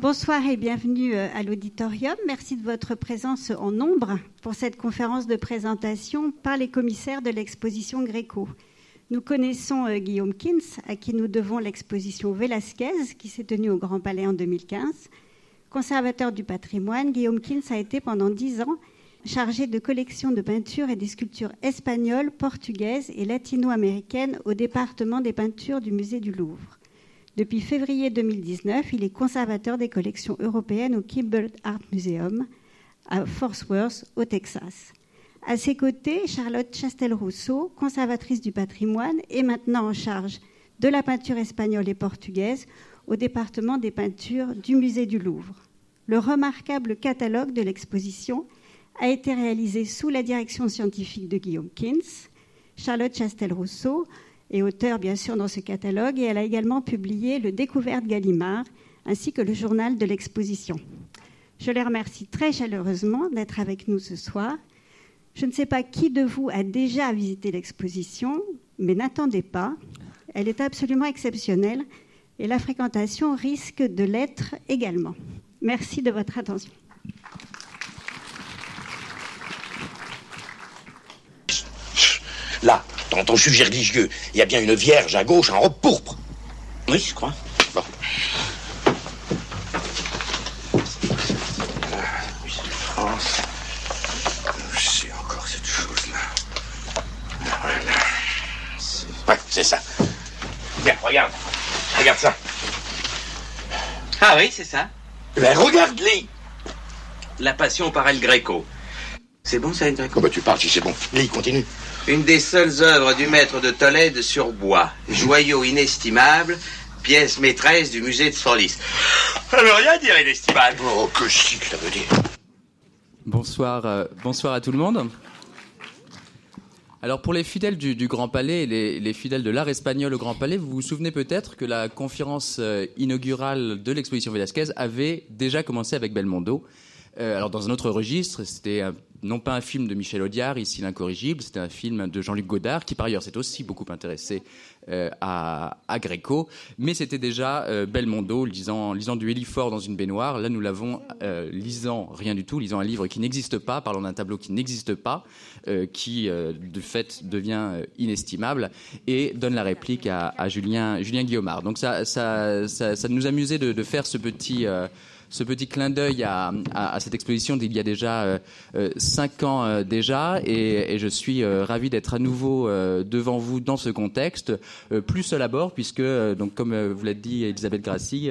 Bonsoir et bienvenue euh, à l'auditorium. Merci de votre présence en nombre pour cette conférence de présentation par les commissaires de l'exposition Gréco. Nous connaissons euh, Guillaume Kins, à qui nous devons l'exposition Velasquez, qui s'est tenue au Grand Palais en 2015. Conservateur du patrimoine, Guillaume Kins a été pendant dix ans chargé de collection de peintures et des sculptures espagnoles, portugaises et latino-américaines au département des peintures du musée du Louvre. Depuis février 2019, il est conservateur des collections européennes au Kimball Art Museum à Fort Worth, au Texas. À ses côtés, Charlotte Chastel-Rousseau, conservatrice du patrimoine et maintenant en charge de la peinture espagnole et portugaise au département des peintures du musée du Louvre. Le remarquable catalogue de l'exposition a été réalisé sous la direction scientifique de Guillaume Kins. Charlotte Chastel-Rousseau est auteur, bien sûr, dans ce catalogue et elle a également publié Le Découverte Gallimard ainsi que le journal de l'exposition. Je les remercie très chaleureusement d'être avec nous ce soir. Je ne sais pas qui de vous a déjà visité l'exposition, mais n'attendez pas. Elle est absolument exceptionnelle et la fréquentation risque de l'être également. Merci de votre attention. Là, dans ton sujet religieux, il y a bien une vierge à gauche en robe pourpre. Oui, je crois. Bon. France. C'est encore cette chose-là. Voilà. Ouais, c'est ça. Bien, regarde. Regarde ça. Ah oui, c'est ça. Ben, regarde-les. La passion par El Greco. C'est bon, ça, El Greco? Oh, bah, tu parles si c'est bon. Lis, continue. Une des seules œuvres du maître de Tolède sur bois. Joyau inestimable, pièce maîtresse du musée de Senlis. Ça veut rien dire, inestimable. Oh, que chic, ça veut dire. Bonsoir, euh, bonsoir à tout le monde. Alors pour les fidèles du, du Grand Palais et les, les fidèles de l'art espagnol au Grand Palais, vous vous souvenez peut-être que la conférence euh, inaugurale de l'exposition Velasquez avait déjà commencé avec Belmondo. Euh, alors dans un autre registre, c'était un- non pas un film de Michel Audiard, ici l'incorrigible, c'était un film de Jean-Luc Godard, qui par ailleurs s'est aussi beaucoup intéressé euh, à, à Gréco, mais c'était déjà euh, Belmondo lisant, du Hélifort dans une baignoire. Là, nous l'avons euh, lisant rien du tout, lisant un livre qui n'existe pas, parlant d'un tableau qui n'existe pas, qui de fait devient inestimable et donne la réplique à, Julien, Julien Guillaumard. Donc ça, ça, ça, nous amusait de, faire ce petit ce petit clin d'œil à, cette exposition d'il y a déjà euh, euh, cinq ans euh, déjà, et, je suis ravi d'être à nouveau devant vous dans ce contexte, plus seul à bord, puisque, donc, comme vous l'a dit Elisabeth Grassi,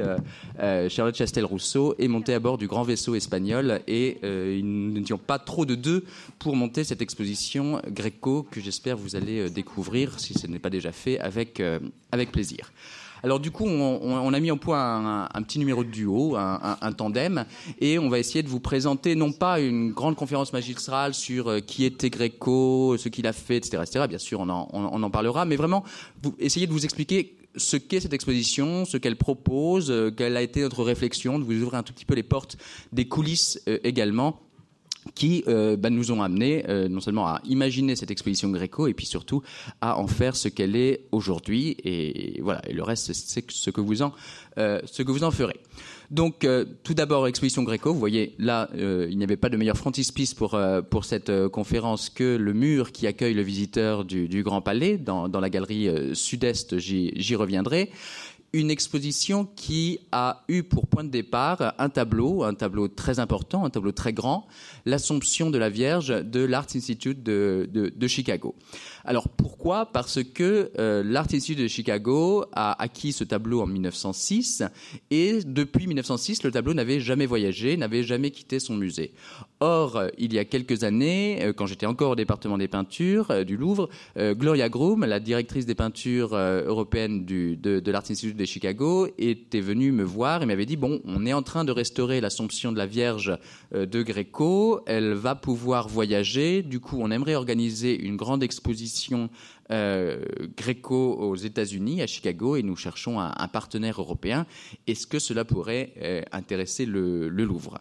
Charlotte Chastel-Rousseau est montée à bord du grand vaisseau espagnol, et nous n'étions pas trop de deux pour monter cette exposition gréco que j'espère vous allez découvrir, si ce n'est pas déjà fait, avec, avec plaisir. Alors du coup, on, on- a mis en point un, petit numéro de duo, un, tandem, et on va essayer de vous présenter non pas une grande conférence magistrale sur euh, qui était Gréco, ce qu'il a fait, etc., etc. Bien sûr, on en, parlera, mais vraiment vous, essayer de vous expliquer ce qu'est cette exposition, ce qu'elle propose, euh, quelle a été notre réflexion, de vous ouvrir un tout petit peu les portes des coulisses euh, également qui euh, bah, nous ont amené euh, non seulement à imaginer cette exposition gréco et puis surtout à en faire ce qu'elle est aujourd'hui. Et voilà et le reste c'est ce que vous en euh, ce que vous en ferez. Donc euh, tout d'abord exposition gréco. Vous voyez là euh, il n'y avait pas de meilleur frontispice pour euh, pour cette conférence que le mur qui accueille le visiteur du, du Grand Palais dans, dans la galerie sud-est j'y reviendrai une exposition qui a eu pour point de départ un tableau, un tableau très important, un tableau très grand, l'Assomption de la Vierge de l'Art Institute de, de, de Chicago. Alors pourquoi? Parce que euh, l'Art Institute de Chicago a acquis ce tableau en 1906 et depuis 1906, le tableau n'avait jamais voyagé, n'avait jamais quitté son musée. Or, euh, il y a quelques années, euh, quand j'étais encore au département des peintures du Louvre, Gloria Groom, la directrice des peintures européennes de, de l'Art Institute de Chicago, était venue me voir et m'avait dit bon, on est en train de restaurer l'Assomption de la Vierge de Gréco, elle va pouvoir voyager. Du coup, on aimerait organiser une grande exposition euh, Gréco aux États-Unis, à Chicago, et nous cherchons un, partenaire européen. Est-ce que cela pourrait euh, intéresser le, Louvre?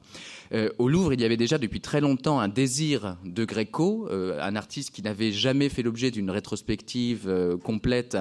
Euh, Au Louvre, il y avait déjà depuis très longtemps un désir de Gréco, un artiste qui n'avait jamais fait l'objet d'une rétrospective complète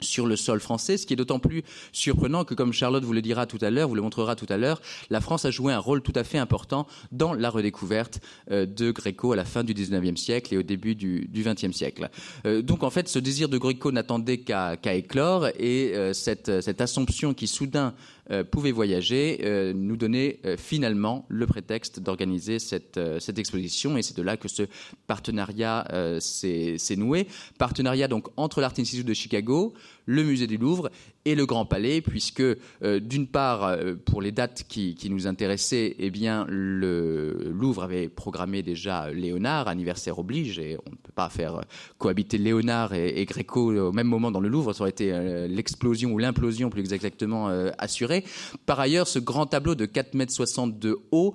sur le sol français, ce qui est d'autant plus surprenant que, comme Charlotte vous le dira tout à l'heure, vous le montrera tout à l'heure, la France a joué un rôle tout à fait important dans la redécouverte euh, de Gréco à la fin du XIXe siècle et au début du XXe siècle. Euh, donc en fait, ce désir de Gréco n'attendait qu'à éclore et euh, cette, cette assomption qui soudain euh, pouvait voyager, euh, nous donnait euh, finalement le prétexte d'organiser cette, cette exposition. Et c'est de là que ce partenariat s'est noué. Partenariat donc entre l'Art Institute de Chicago, le musée du Louvre et le Grand Palais, puisque euh, d'une part, euh, pour les dates qui, nous intéressaient, eh bien, le Louvre avait programmé déjà Léonard, anniversaire oblige, et on ne peut pas faire cohabiter Léonard et, Gréco au même moment dans le Louvre, ça aurait été euh, l'explosion ou l'implosion plus exactement assurée. Par ailleurs, ce grand tableau de 4,60 mètres de haut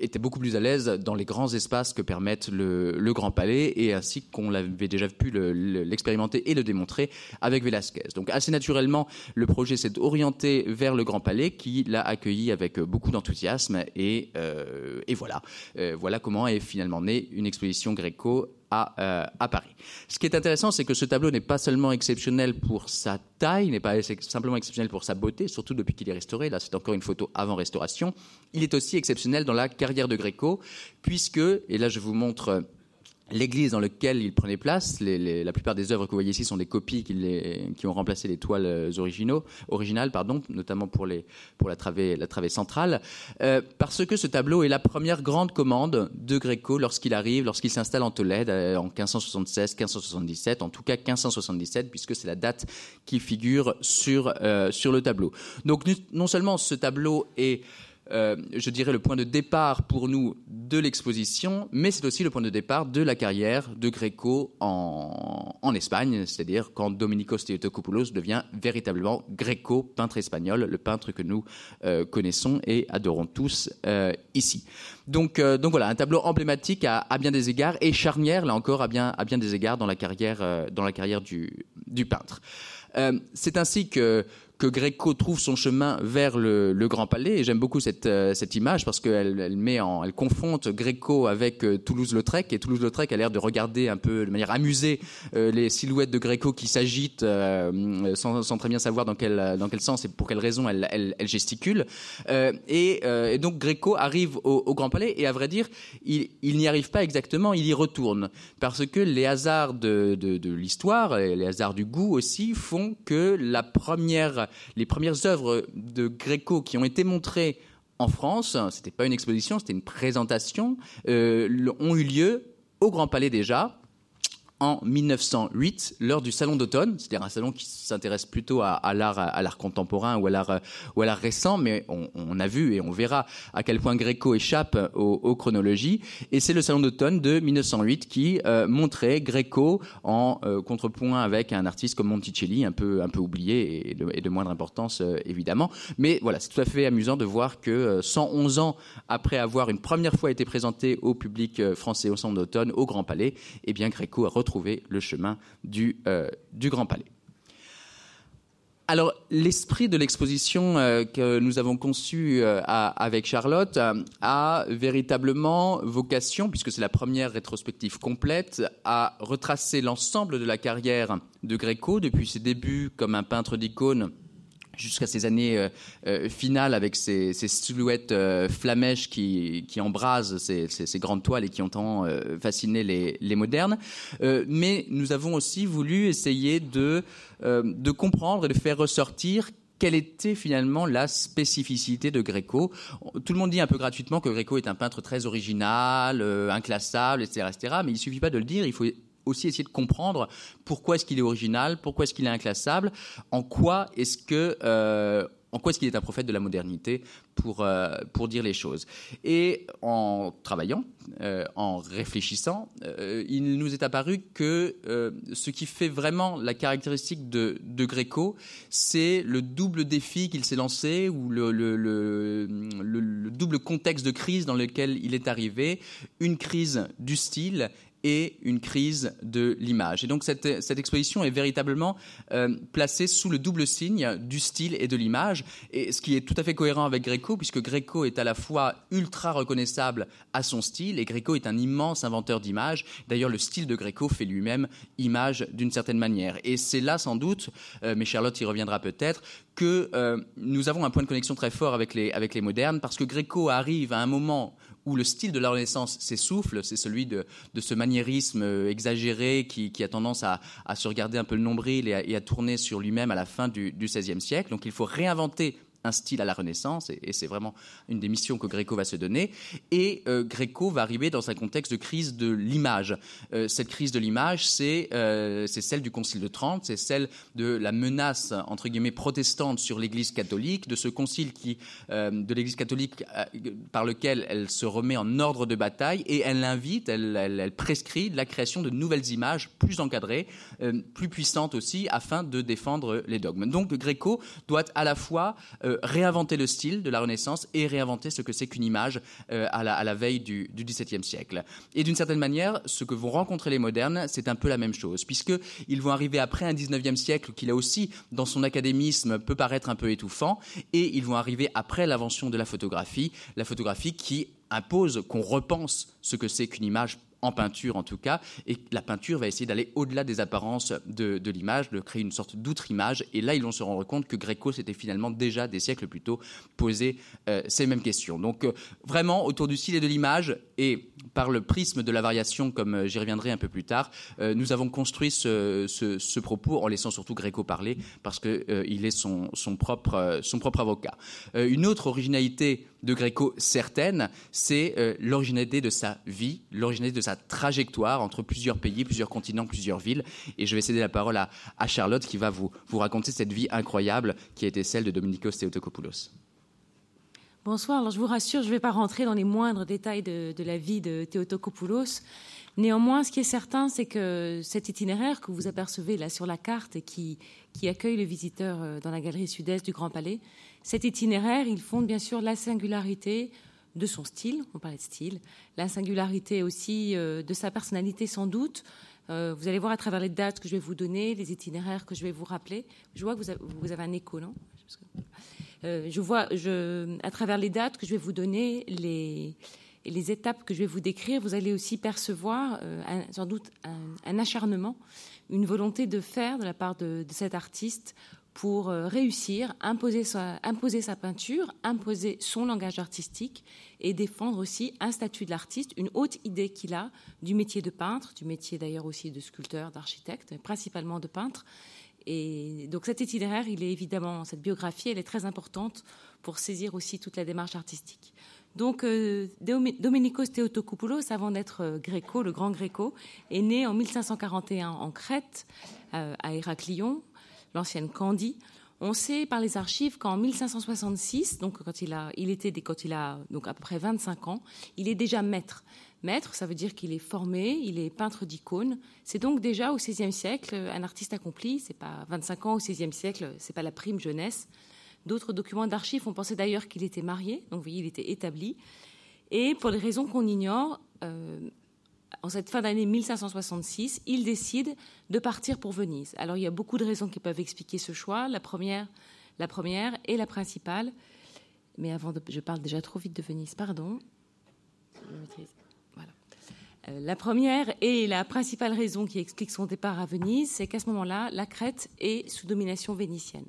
était beaucoup plus à l'aise dans les grands espaces que permettent le, le Grand Palais, et ainsi qu'on l'avait déjà pu l'expérimenter et le démontrer avec Velasquez. Donc assez naturellement, le projet s'est orienté vers le Grand Palais qui l'a accueilli avec beaucoup d'enthousiasme et, euh, voilà. Euh, voilà comment est finalement née une exposition gréco à, euh, à, Paris. Ce qui est intéressant, c'est que ce tableau n'est pas seulement exceptionnel pour sa taille, n'est pas simplement exceptionnel pour sa beauté, surtout depuis qu'il est restauré. Là, c'est encore une photo avant restauration. Il est aussi exceptionnel dans la carrière de Gréco, puisque, et là je vous montre l'église dans laquelle il prenait place. la plupart des œuvres que vous voyez ici sont des copies qui, ont remplacé les toiles euh, originales, notamment pour, la, travée, centrale, euh, parce que ce tableau est la première grande commande de Gréco lorsqu'il arrive, lorsqu'il s'installe en Tolède euh, en 1576-1577, en tout cas 1577, puisque c'est la date qui figure sur le tableau. Donc non seulement ce tableau est euh, je dirais, le point de départ pour nous de l'exposition, mais c'est aussi le point de départ de la carrière de Gréco en, Espagne, c'est-à-dire quand Dominicos Theotokopoulos devient véritablement Gréco, peintre espagnol, le peintre que nous euh, connaissons et adorons tous euh, ici. Donc, donc voilà, un tableau emblématique à, bien des égards et charnière, là encore, à bien, à bien des égards dans la carrière, dans la carrière du, du peintre. c'est ainsi que que Gréco trouve son chemin vers le, Grand Palais. Et j'aime beaucoup cette, euh, image parce qu'elle elle met elle confronte Gréco avec euh, Toulouse-Lautrec. Et Toulouse-Lautrec a l'air de regarder un peu de manière amusée euh, les silhouettes de Gréco qui s'agitent sans, très bien savoir dans quel, dans quel sens et pour quelle raison elle, elle, gesticule. Et, donc Gréco arrive au, Grand Palais et à vrai dire, il, il n'y arrive pas exactement, il y retourne. Parce que les hasards de, de, de l'histoire, les hasards du goût aussi, font que la première les premières œuvres de Gréco qui ont été montrées en France, c'était pas une exposition, c'était une présentation, euh, ont eu lieu au Grand Palais déjà, en 1908 lors du salon d'automne, c'est-à-dire un salon qui s'intéresse plutôt à, l'art contemporain ou à l'art récent, mais on, a vu et on verra à quel point Gréco échappe aux, chronologies. Et c'est le salon d'automne de 1908 qui euh, montrait Gréco en euh, contrepoint avec un artiste comme Monticelli, un peu un peu oublié et de, moindre importance euh, évidemment. Mais voilà, c'est tout à fait amusant de voir que 111 ans après avoir une première fois été présenté au public français au salon d'automne au Grand Palais, eh bien Gréco a retrouvé le chemin du, euh, du Grand Palais. Alors, l'esprit de l'exposition euh, que nous avons conçue euh, avec Charlotte a véritablement vocation, puisque c'est la première rétrospective complète, à retracer l'ensemble de la carrière de Gréco depuis ses débuts comme un peintre d'icônes jusqu'à ces années euh, euh, finales avec ces, silhouettes euh, flamèches qui, qui embrasent ces, grandes toiles et qui ont tant fasciné les, les modernes. mais nous avons aussi voulu essayer de, de comprendre et de faire ressortir quelle était finalement la spécificité de Gréco. Tout le monde dit un peu gratuitement que Gréco est un peintre très original, inclassable, etc., etc. Mais il suffit pas de le dire, il faut aussi essayer de comprendre pourquoi est-ce qu'il est original, pourquoi est-ce qu'il est inclassable, en quoi est-ce que euh, en quoi est-ce qu'il est un prophète de la modernité pour, euh, pour dire les choses. Et en travaillant, euh, en réfléchissant, il nous est apparu que ce qui fait vraiment la caractéristique de, de Gréco, c'est le double défi qu'il s'est lancé ou le, le, le, le, double contexte de crise dans lequel il est arrivé, une crise du style et une crise de l'image. Et donc cette, cette, exposition est véritablement euh, placée sous le double signe du style et de l'image, ce qui est tout à fait cohérent avec Gréco, puisque Gréco est à la fois ultra reconnaissable à son style, et Gréco est un immense inventeur d'images. D'ailleurs, le style de Gréco fait lui-même image d'une certaine manière. Et c'est là sans doute, euh, mais Charlotte y reviendra peut-être, que euh, nous avons un point de connexion très fort avec les, avec les modernes, parce que Gréco arrive à un moment où le style de la Renaissance s'essouffle, c'est celui de, ce maniérisme euh, exagéré qui, a tendance à, se regarder un peu le nombril et à, tourner sur lui-même à la fin du XVIe siècle. Donc il faut réinventer un style à la Renaissance, et, c'est vraiment une des missions que Gréco va se donner. Et euh, Gréco va arriver dans un contexte de crise de l'image. Euh, cette crise de l'image, c'est euh, celle du Concile de Trente, c'est celle de la menace entre guillemets protestante sur l'Église catholique, de ce concile qui, de l'Église catholique par lequel elle se remet en ordre de bataille et elle invite, elle, elle prescrit la création de nouvelles images plus encadrées, plus puissantes aussi, afin de défendre les dogmes. Donc Gréco doit à la fois réinventer le style de la Renaissance et réinventer ce que c'est qu'une image euh, à, la, veille du, XVIIe siècle. Et d'une certaine manière, ce que vont rencontrer les modernes, c'est un peu la même chose, puisqu'ils vont arriver après un XIXe siècle qui, là aussi, dans son académisme, peut paraître un peu étouffant, et ils vont arriver après l'invention de la photographie, la photographie qui impose qu'on repense ce que c'est qu'une image en peinture en tout cas, et la peinture va essayer d'aller au-delà des apparences de, l'image, de créer une sorte d'outre-image, et là ils vont se rendre compte que Gréco s'était finalement déjà des siècles plus tôt posé euh, ces mêmes questions. Donc euh, vraiment autour du style et de l'image, et par le prisme de la variation, comme euh, j'y reviendrai un peu plus tard, nous avons construit ce, propos en laissant surtout Gréco parler, parce qu'il est son, propre, avocat. une autre originalité de Gréco certaine, c'est l'originalité de sa vie, l'originalité de sa trajectoire entre plusieurs pays, plusieurs continents, plusieurs villes. Et je vais céder la parole à, Charlotte qui va vous, vous raconter cette vie incroyable qui a été celle de Dominikos Theotokopoulos. Bonsoir. Alors je vous rassure, je ne vais pas rentrer dans les moindres détails de, la vie de Theotokopoulos. Néanmoins, ce qui est certain, c'est que cet itinéraire que vous apercevez là sur la carte et qui, qui accueille le visiteur euh, dans la galerie sud-est du Grand Palais, cet itinéraire, il fonde bien sûr la singularité de son style, on parlait de style, la singularité aussi euh, de sa personnalité sans doute. Euh, vous allez voir à travers les dates que je vais vous donner, les itinéraires que je vais vous rappeler. Je vois que vous avez, un écho, non? Euh, Je vois à travers les dates que je vais vous donner, les, les étapes que je vais vous décrire, vous allez aussi percevoir sans doute un, acharnement, une volonté de faire de la part de, de cet artiste pour euh, réussir, imposer sa, imposer sa peinture, imposer son langage artistique et défendre aussi un statut de l'artiste, une haute idée qu'il a du métier de peintre, du métier d'ailleurs aussi de sculpteur, d'architecte, principalement de peintre. Et donc cet itinéraire, il est évidemment, cette biographie, elle est très importante pour saisir aussi toute la démarche artistique. Donc euh, Domenikos Theotokopoulos, avant d'être euh, gréco, le grand gréco, est né en 1541 en Crète, à Héraclion, l'ancienne Candie. On sait par les archives qu'en 1566, donc quand il a, il était donc à peu près 25 ans, il est déjà maître. Maître, ça veut dire qu'il est formé, il est peintre d'icônes. C'est donc déjà au XVIe siècle un artiste accompli. C'est pas 25 ans au XVIe siècle, c'est pas la prime jeunesse. D'autres documents d'archives ont pensé d'ailleurs qu'il était marié, donc vous voyez, il était établi. Et pour les raisons qu'on ignore, euh, en cette fin d'année 1566, il décide de partir pour Venise. Alors il y a beaucoup de raisons qui peuvent expliquer ce choix. La première, la première et la principale, mais avant, de, je parle déjà trop vite de Venise, pardon. Voilà. Euh, la première et la principale raison qui explique son départ à Venise, c'est qu'à ce moment-là, la Crète est sous domination vénitienne.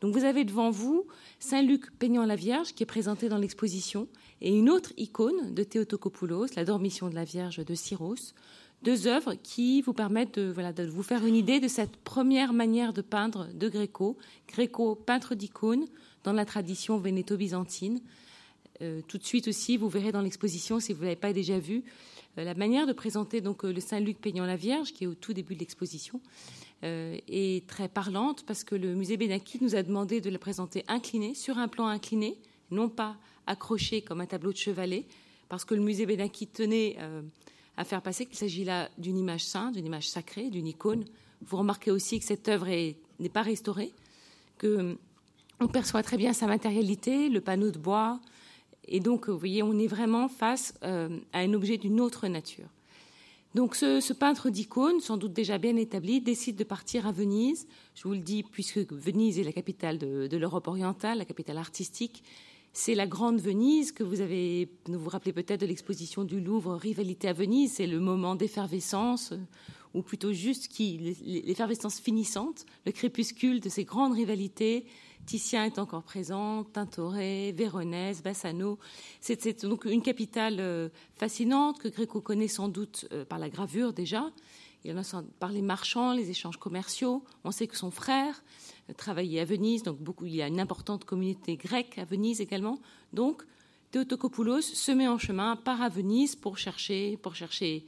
Donc vous avez devant vous Saint-Luc peignant la Vierge qui est présenté dans l'exposition et une autre icône de Théotokopoulos, la Dormition de la Vierge de Syros, deux œuvres qui vous permettent de, vous faire une idée de cette première manière de peindre de Gréco, Gréco peintre d'icônes dans la tradition vénéto-byzantine. Euh, tout de suite aussi, vous verrez dans l'exposition, si vous ne l'avez pas déjà vu, la manière de présenter donc euh, le Saint-Luc peignant la Vierge, qui est au tout début de l'exposition, est très parlante parce que le musée Benaki nous a demandé de la présenter inclinée, sur un plan incliné, non pas accroché comme un tableau de chevalet, parce que le musée Benaki tenait euh, à faire passer qu'il s'agit là d'une image sainte, d'une image sacrée, d'une icône. Vous remarquez aussi que cette œuvre n'est pas restaurée, que on perçoit très bien sa matérialité, le panneau de bois, et donc vous voyez, on est vraiment face euh, à un objet d'une autre nature. Donc ce, peintre d'icônes, sans doute déjà bien établi, décide de partir à Venise. Je vous le dis, puisque Venise est la capitale de, l'Europe orientale, la capitale artistique. C'est la grande Venise que vous avez, vous vous rappelez peut-être de l'exposition du Louvre, Rivalité à Venise. C'est le moment d'effervescence, ou plutôt juste qui, l'effervescence finissante, le crépuscule de ces grandes rivalités Titien est encore présent, Tintoret, Véronèse, Bassano. C'est donc une capitale euh, fascinante que Gréco connaît sans doute euh, par la gravure déjà. Il en par les marchands, les échanges commerciaux. On sait que son frère euh, travaillait à Venise, donc il y a une importante communauté grecque à Venise également. Donc, Théotokopoulos se met en chemin, part à Venise pour chercher, pour chercher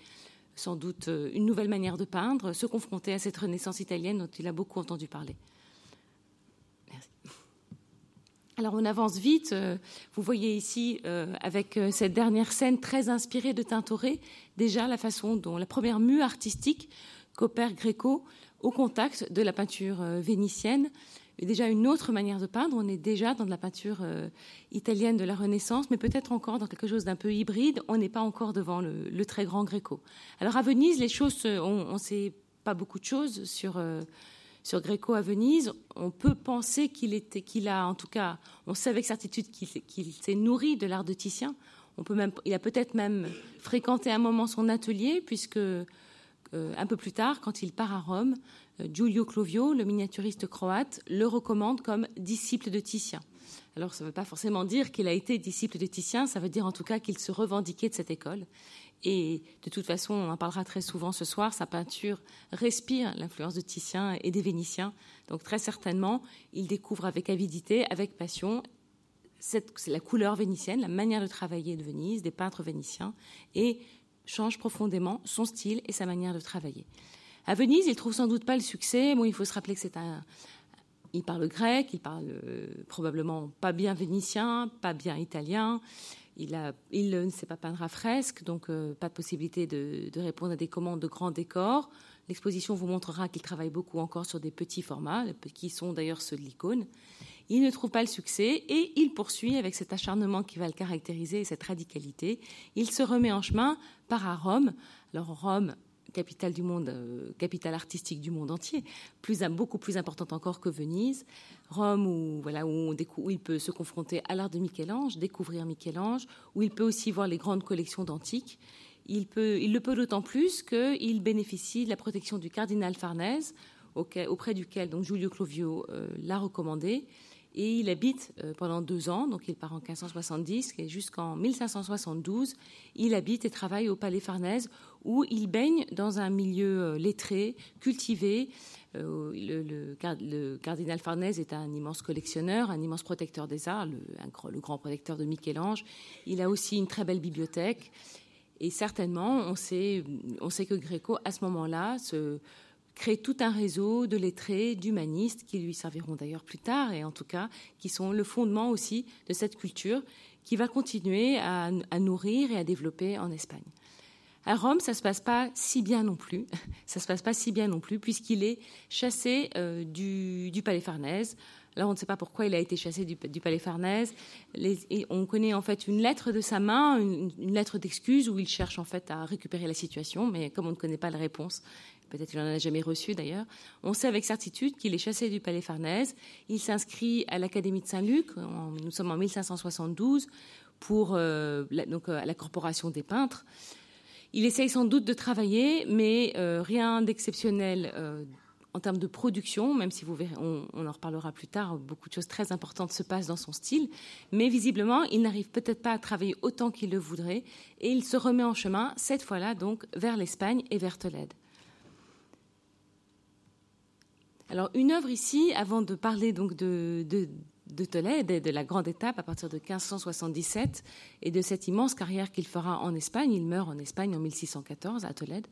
sans doute une nouvelle manière de peindre, se confronter à cette renaissance italienne dont il a beaucoup entendu parler. Alors on avance vite. Euh, vous voyez ici, euh, avec euh, cette dernière scène très inspirée de Tintoret, déjà la façon dont la première mue artistique qu'opère Gréco au contact de la peinture vénitienne. Et déjà une autre manière de peindre. On est déjà dans de la peinture italienne de la Renaissance, mais peut-être encore dans quelque chose d'un peu hybride. On n'est pas encore devant le, très grand Gréco. Alors à Venise, les choses, on ne sait pas beaucoup de choses sur sur Gréco à Venise, on peut penser qu'il était, qu'il a, en tout cas, on sait avec certitude qu'il, s'est nourri de l'art de Titien. On peut même, il a peut-être même fréquenté un moment son atelier, puisque euh, un peu plus tard, quand il part à Rome, euh, Giulio Clovio, le miniaturiste croate, le recommande comme disciple de Titien. Alors, ça ne veut pas forcément dire qu'il a été disciple de Titien, ça veut dire en tout cas qu'il se revendiquait de cette école. Et de toute façon, on en parlera très souvent ce soir, sa peinture respire l'influence de Titien et des Vénitiens. Donc très certainement, il découvre avec avidité, avec passion, la couleur vénitienne, la manière de travailler de Venise, des peintres vénitiens, et change profondément son style et sa manière de travailler. À Venise, il trouve sans doute pas le succès. Il faut se rappeler que parle grec, il parle euh, probablement pas bien vénitien, pas bien italien. Il, ne sait pas peindre à fresque, donc euh, pas de possibilité de, répondre à des commandes de grands décors. L'exposition vous montrera qu'il travaille beaucoup encore sur des petits formats, qui sont d'ailleurs ceux de l'icône. Il ne trouve pas le succès et il poursuit avec cet acharnement qui va le caractériser et cette radicalité. Il se remet en chemin, part à Rome. Alors Rome, capitale du monde, euh, capitale artistique du monde entier, plus, beaucoup plus importante encore que Venise. Rome, où, voilà, où, il peut se confronter à l'art de Michel-Ange, découvrir Michel-Ange, où il peut aussi voir les grandes collections d'antiques. Il le peut d'autant plus qu'il bénéficie de la protection du cardinal Farnèse, auprès duquel donc Giulio Clovio euh, l'a recommandé. Et il habite euh, pendant deux ans, donc il part en 1570 et jusqu'en 1572, il habite et travaille au Palais Farnèse, où il baigne dans un milieu euh, lettré, cultivé. Euh, le, cardinal Farnèse est un immense collectionneur, un immense protecteur des arts, le, grand protecteur de Michel-Ange. Il a aussi une très belle bibliothèque. Et certainement, on sait, on sait que Gréco, à ce moment-là, se crée tout un réseau de lettrés, d'humanistes, qui lui serviront d'ailleurs plus tard, et en tout cas, qui sont le fondement aussi de cette culture qui va continuer à, nourrir et à développer en Espagne. À Rome, ça se passe pas si bien non plus. Ça se passe pas si bien non plus, puisqu'il est chassé euh, du, palais Farnèse. Là, on ne sait pas pourquoi il a été chassé du, palais Farnèse. on connaît en fait une lettre de sa main, une lettre d'excuse où il cherche en fait à récupérer la situation, mais comme on ne connaît pas la réponse, peut-être qu'il n'en a jamais reçu d'ailleurs, on sait avec certitude qu'il est chassé du palais Farnèse. Il s'inscrit à l'Académie de Saint-Luc, nous sommes en 1572, pour euh, la, donc, euh, à la Corporation des peintres. Il essaye sans doute de travailler, mais euh, rien d'exceptionnel en termes de production, même si on, en reparlera plus tard, beaucoup de choses très importantes se passent dans son style, mais visiblement, il n'arrive peut-être pas à travailler autant qu'il le voudrait, et il se remet en chemin, cette fois-là, donc, vers l'Espagne et vers Tolède. Alors une œuvre ici, avant de parler donc de, de, Tolède et de la grande étape à partir de 1577 et de cette immense carrière qu'il fera en Espagne, il meurt en Espagne en 1614 à Tolède,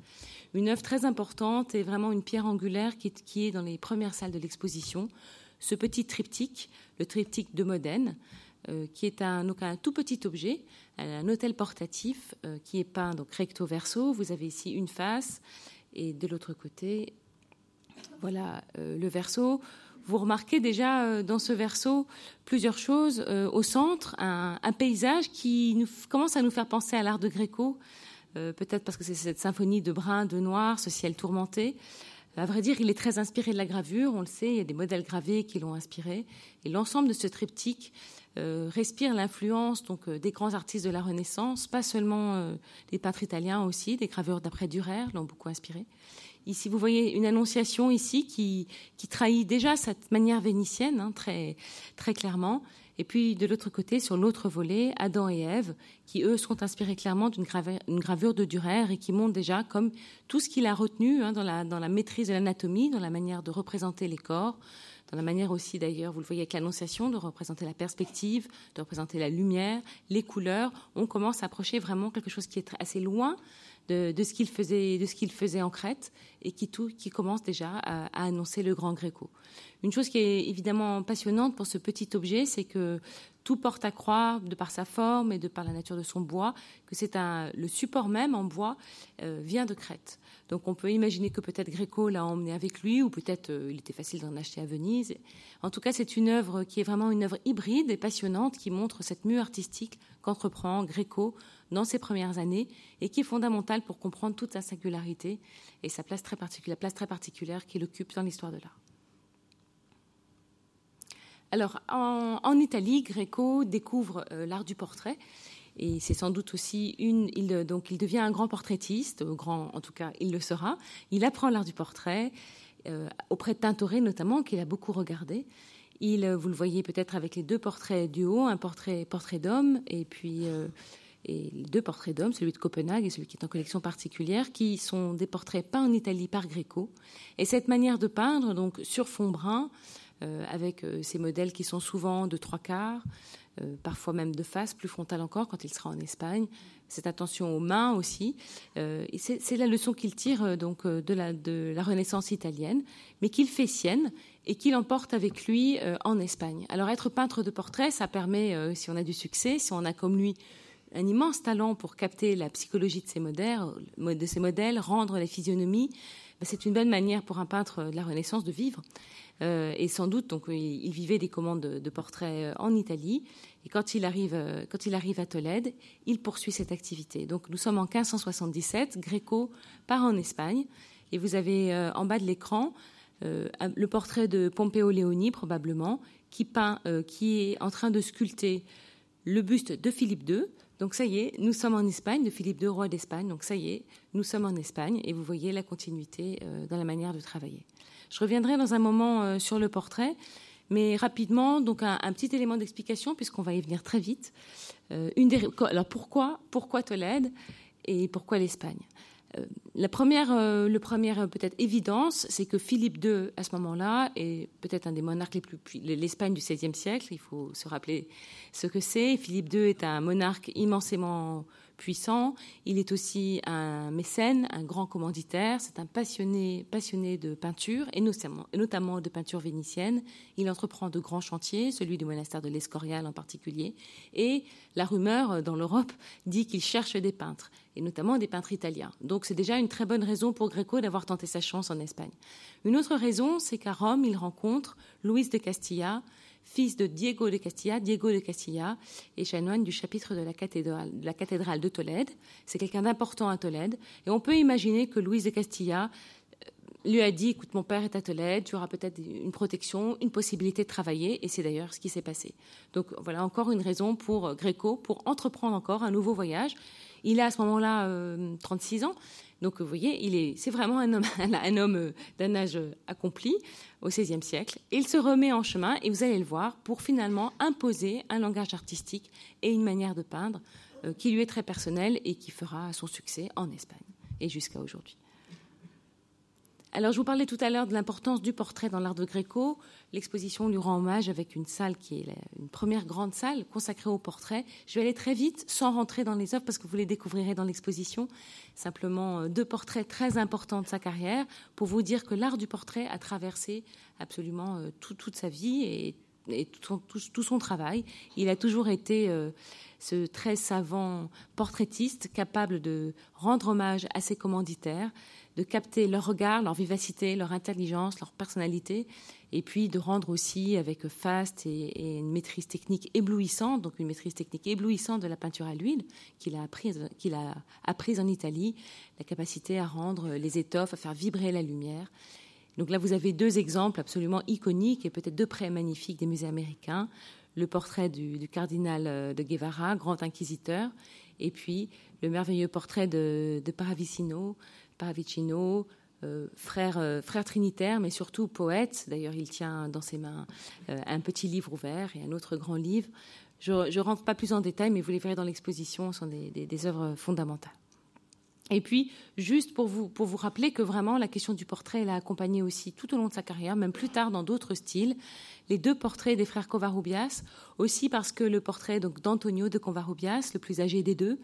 une œuvre très importante et vraiment une pierre angulaire qui qui est dans les premières salles de l'exposition, ce petit triptyque, le triptyque de Modène, euh, qui est un, un, tout petit objet, un hôtel portatif euh, qui est peint donc recto verso. Vous avez ici une face et de l'autre côté voilà euh, le verso. Vous remarquez déjà euh, dans ce verso plusieurs choses. Euh, au centre, un, paysage qui commence à nous faire penser à l'art de Gréco. peut-être parce que c'est cette symphonie de brun, de noir, ce ciel tourmenté. À vrai dire, il est très inspiré de la gravure, on le sait, il y a des modèles gravés qui l'ont inspiré. Et l'ensemble de ce triptyque euh, respire l'influence donc euh, des grands artistes de la Renaissance, pas seulement euh, des peintres italiens aussi, des graveurs d'après Durer l'ont beaucoup inspiré. Ici, vous voyez une annonciation ici qui, trahit déjà cette manière vénitienne hein, très, très clairement. Et puis de l'autre côté, sur l'autre volet, Adam et Ève, qui eux sont inspirés clairement d'une gravure, de Durer et qui montrent déjà comme tout ce qu'il a retenu hein, dans, la, dans la maîtrise de l'anatomie, dans la manière de représenter les corps, dans la manière aussi d'ailleurs, vous le voyez avec l'annonciation, de représenter la perspective, de représenter la lumière, les couleurs. On commence à approcher vraiment quelque chose qui est assez loin de, ce qu'il faisait, de ce qu'il faisait en Crète et qui, tout, qui commence déjà à, annoncer le grand Gréco. Une chose qui est évidemment passionnante pour ce petit objet, c'est que tout porte à croire, de par sa forme et de par la nature de son bois, que c'est un, le support même en bois euh, vient de Crète. Donc on peut imaginer que peut-être Gréco l'a emmené avec lui, ou peut-être euh, il était facile d'en acheter à Venise. En tout cas, c'est une œuvre qui est vraiment une œuvre hybride et passionnante, qui montre cette mue artistique qu'entreprend Gréco dans ses premières années et qui est fondamentale pour comprendre toute sa singularité et sa place très particulière, place très particulière qu'il occupe dans l'histoire de l'art. Alors, en, Italie, Greco découvre euh, l'art du portrait. Et c'est sans doute aussi une. Donc, il devient un grand portraitiste, grand, en tout cas, il le sera. Il apprend l'art du portrait euh, auprès de Tintoret, notamment, qu'il a beaucoup regardé. Il, vous le voyez peut-être avec les deux portraits du haut, un portrait, portrait d'homme, et puis euh, et deux portraits d'hommes, celui de Copenhague et celui qui est en collection particulière, qui sont des portraits peints en Italie par Greco. Et cette manière de peindre, donc sur fond brun, euh, avec euh, ces modèles qui sont souvent de trois quarts, euh, parfois même de face, plus frontal encore quand il sera en Espagne. Cette attention aux mains aussi. c'est la leçon qu'il tire donc de la, de la Renaissance italienne, mais qu'il fait sienne et qu'il emporte avec lui en Espagne. Alors être peintre de portrait, ça permet, si on a du succès, si on a comme lui un immense talent pour capter la psychologie de ces modèles, rendre les physionomies, ben, c'est une bonne manière pour un peintre de la Renaissance de vivre. Euh, et sans doute, donc, il, vivait des commandes de, portraits euh, en Italie. Et quand il, arrive, euh, quand il arrive à Tolède, il poursuit cette activité. Donc, nous sommes en 1577. Gréco part en Espagne. Et vous avez en bas de l'écran le portrait de Pompeo Leoni, probablement, qui est en train de sculpter le buste de Philippe II. Donc ça y est, nous sommes en Espagne, de Philippe II, roi d'Espagne. Donc ça y est, nous sommes en Espagne et vous voyez la continuité dans la manière de travailler. Je reviendrai dans un moment euh, sur le portrait, mais rapidement, donc un, petit élément d'explication puisqu'on va y venir très vite. Euh, alors pourquoi, pourquoi Tolède et pourquoi l'Espagne? euh, la première, le première peut-être évidence, c'est que Philippe II, à ce moment-là, est peut-être un des monarques les plus l'Espagne du XVIe siècle. Il faut se rappeler ce que c'est. Philippe II est un monarque immensément puissant. Il est aussi un mécène, un grand commanditaire. C'est un passionné, passionné de peinture et notamment, de peinture vénitienne. Il entreprend de grands chantiers, celui du monastère de l'Escorial en particulier. Et la rumeur euh, dans l'Europe dit qu'il cherche des peintres et notamment des peintres italiens. Donc c'est déjà une très bonne raison pour Greco d'avoir tenté sa chance en Espagne. Une autre raison, c'est qu'à Rome, il rencontre Louise de Castilla, fils de Diego de Castilla. Diego de Castilla est chanoine du chapitre de la cathédrale de, Tolède. C'est quelqu'un d'important à Tolède. Et on peut imaginer que Louise de Castilla euh, lui a dit, écoute, mon père est à Tolède, tu auras peut-être une protection, une possibilité de travailler, et c'est d'ailleurs ce qui s'est passé. Donc voilà encore une raison pour euh, Gréco pour entreprendre encore un nouveau voyage. Il a à ce moment-là 36 euh, ans, donc vous voyez, c'est vraiment un homme, euh, d'un âge euh, accompli au XVIe siècle. Il se remet en chemin, et vous allez le voir, pour finalement imposer un langage artistique et une manière de peindre euh, qui lui est très personnel et qui fera son succès en Espagne et jusqu'à aujourd'hui. Alors, je vous parlais tout à l'heure de l'importance du portrait dans l'art de Gréco. L'exposition lui rend hommage avec une salle qui est une première grande salle consacrée au portrait. Je vais aller très vite, sans rentrer dans les œuvres, parce que vous les découvrirez dans l'exposition. Simplement euh, deux portraits très importants de sa carrière, pour vous dire que l'art du portrait a traversé absolument euh, toute sa vie et, tout, son, travail. Il a toujours été euh, ce très savant portraitiste capable de rendre hommage à ses commanditaires, de capter leur regard, leur vivacité, leur intelligence, leur personnalité, et puis de rendre aussi avec faste et, une maîtrise technique éblouissante, donc une maîtrise technique éblouissante de la peinture à l'huile qu'il a apprise, a apprise en Italie, la capacité à rendre les étoffes, à faire vibrer la lumière. Donc là, vous avez deux exemples absolument iconiques et peut-être deux prêts magnifiques des musées américains. Le portrait du, cardinal euh, de Guevara, grand inquisiteur, et puis le merveilleux portrait de Paravicino, Paravicino euh, frère, euh, frère, trinitaire, mais surtout poète. D'ailleurs, il tient dans ses mains un petit livre ouvert et un autre grand livre. Je ne rentre pas plus en détail, mais vous les verrez dans l'exposition, ce sont des, des, œuvres fondamentales. Et puis, juste pour vous, pour vous rappeler que vraiment la question du portrait, l'a accompagné aussi tout au long de sa carrière, même plus tard dans d'autres styles, les deux portraits des frères Covarrubias, aussi parce que le portrait d'Antonio de Covarrubias, le plus âgé des deux,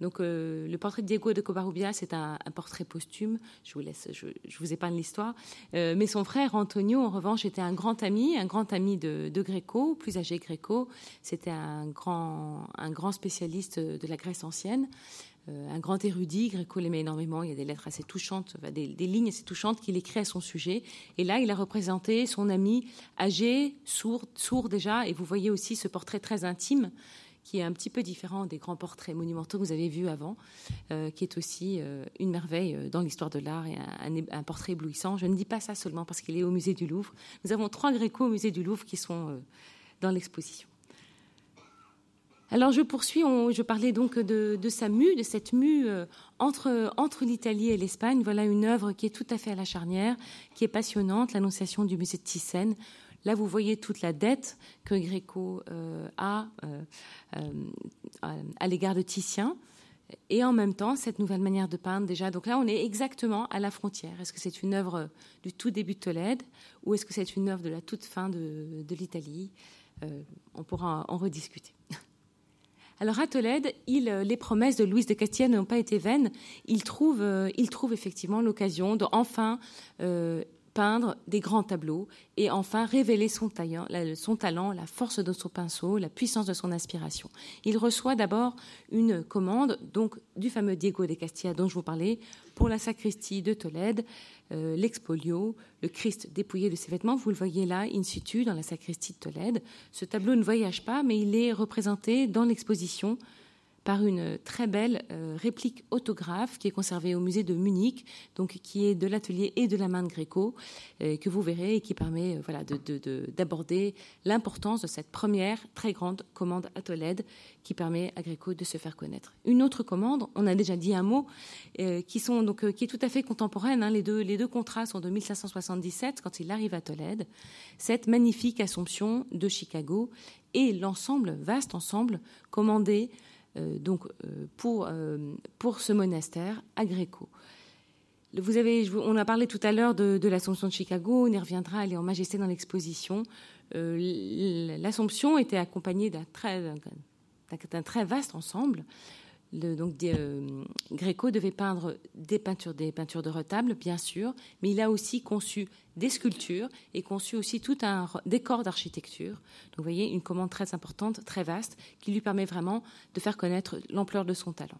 donc euh, le portrait de Diego de Covarrubias c'est un, portrait posthume. Je vous laisse, je, épargne l'histoire. Euh, mais son frère Antonio, en revanche, était un grand ami, un grand ami de, de Gréco, plus âgé Gréco. C'était un grand, un grand spécialiste de la Grèce ancienne. Euh, un grand érudit, Gréco l'aimait énormément, il y a des lettres assez touchantes, des, lignes assez touchantes qu'il écrit à son sujet. Et là, il a représenté son ami âgé, sourd déjà, et vous voyez aussi ce portrait très intime qui est un petit peu différent des grands portraits monumentaux que vous avez vus avant, euh, qui est aussi euh, une merveille dans l'histoire de l'art et un, portrait éblouissant. Je ne dis pas ça seulement parce qu'il est au musée du Louvre. Nous avons trois Gréco au musée du Louvre qui sont dans l'exposition. Alors je poursuis, je parlais donc de, sa mue, de cette mue euh, entre, entre l'Italie et l'Espagne. Voilà une œuvre qui est tout à fait à la charnière, qui est passionnante, l'Annonciation du musée de Thyssen. Là, vous voyez toute la dette que Gréco euh, a euh, à l'égard de Titien. Et en même temps, cette nouvelle manière de peindre déjà. Donc là, on est exactement à la frontière. Est-ce que c'est une œuvre du tout début de Tolède ou est-ce que c'est une œuvre de la toute fin de, l'Italie? On pourra en rediscuter. Alors à Tolède, euh, les promesses de Louise de Castilla n'ont pas été vaines. Il trouve, euh, effectivement l'occasion de enfin euh, peindre des grands tableaux et enfin révéler son, talent, la force de son pinceau, la puissance de son inspiration. Il reçoit d'abord une commande donc du fameux Diego de Castilla dont je vous parlais pour la sacristie de Tolède, euh, l'expolio, le Christ dépouillé de ses vêtements. Vous le voyez là, in situ, dans la sacristie de Tolède. Ce tableau ne voyage pas, mais il est représenté dans l'exposition par une très belle euh, réplique autographe qui est conservée au musée de Munich, donc qui est de l'atelier et de la main de Gréco, euh, que vous verrez et qui permet euh, voilà, d'aborder l'importance de cette première très grande commande à Tolède qui permet à Gréco de se faire connaître. Une autre commande, on a déjà dit un mot, qui, est tout à fait contemporaine. Hein, les, deux, les deux contrats sont de 1577 quand il arrive à Tolède. Cette magnifique Assomption de Chicago et l'ensemble, vaste ensemble, commandé donc, euh, pour, euh, pour ce monastère à Gréco. Vous avez, on a parlé tout à l'heure de, l'Assomption de Chicago, on y reviendra, elle est en majesté dans l'exposition. L'Assomption était accompagnée d'un très, très vaste ensemble donc euh, Gréco devait peindre des peintures, des peintures de retable, bien sûr, mais il a aussi conçu des sculptures et conçu aussi tout un décor d'architecture. Donc vous voyez, une commande très importante, très vaste, qui lui permet vraiment de faire connaître l'ampleur de son talent.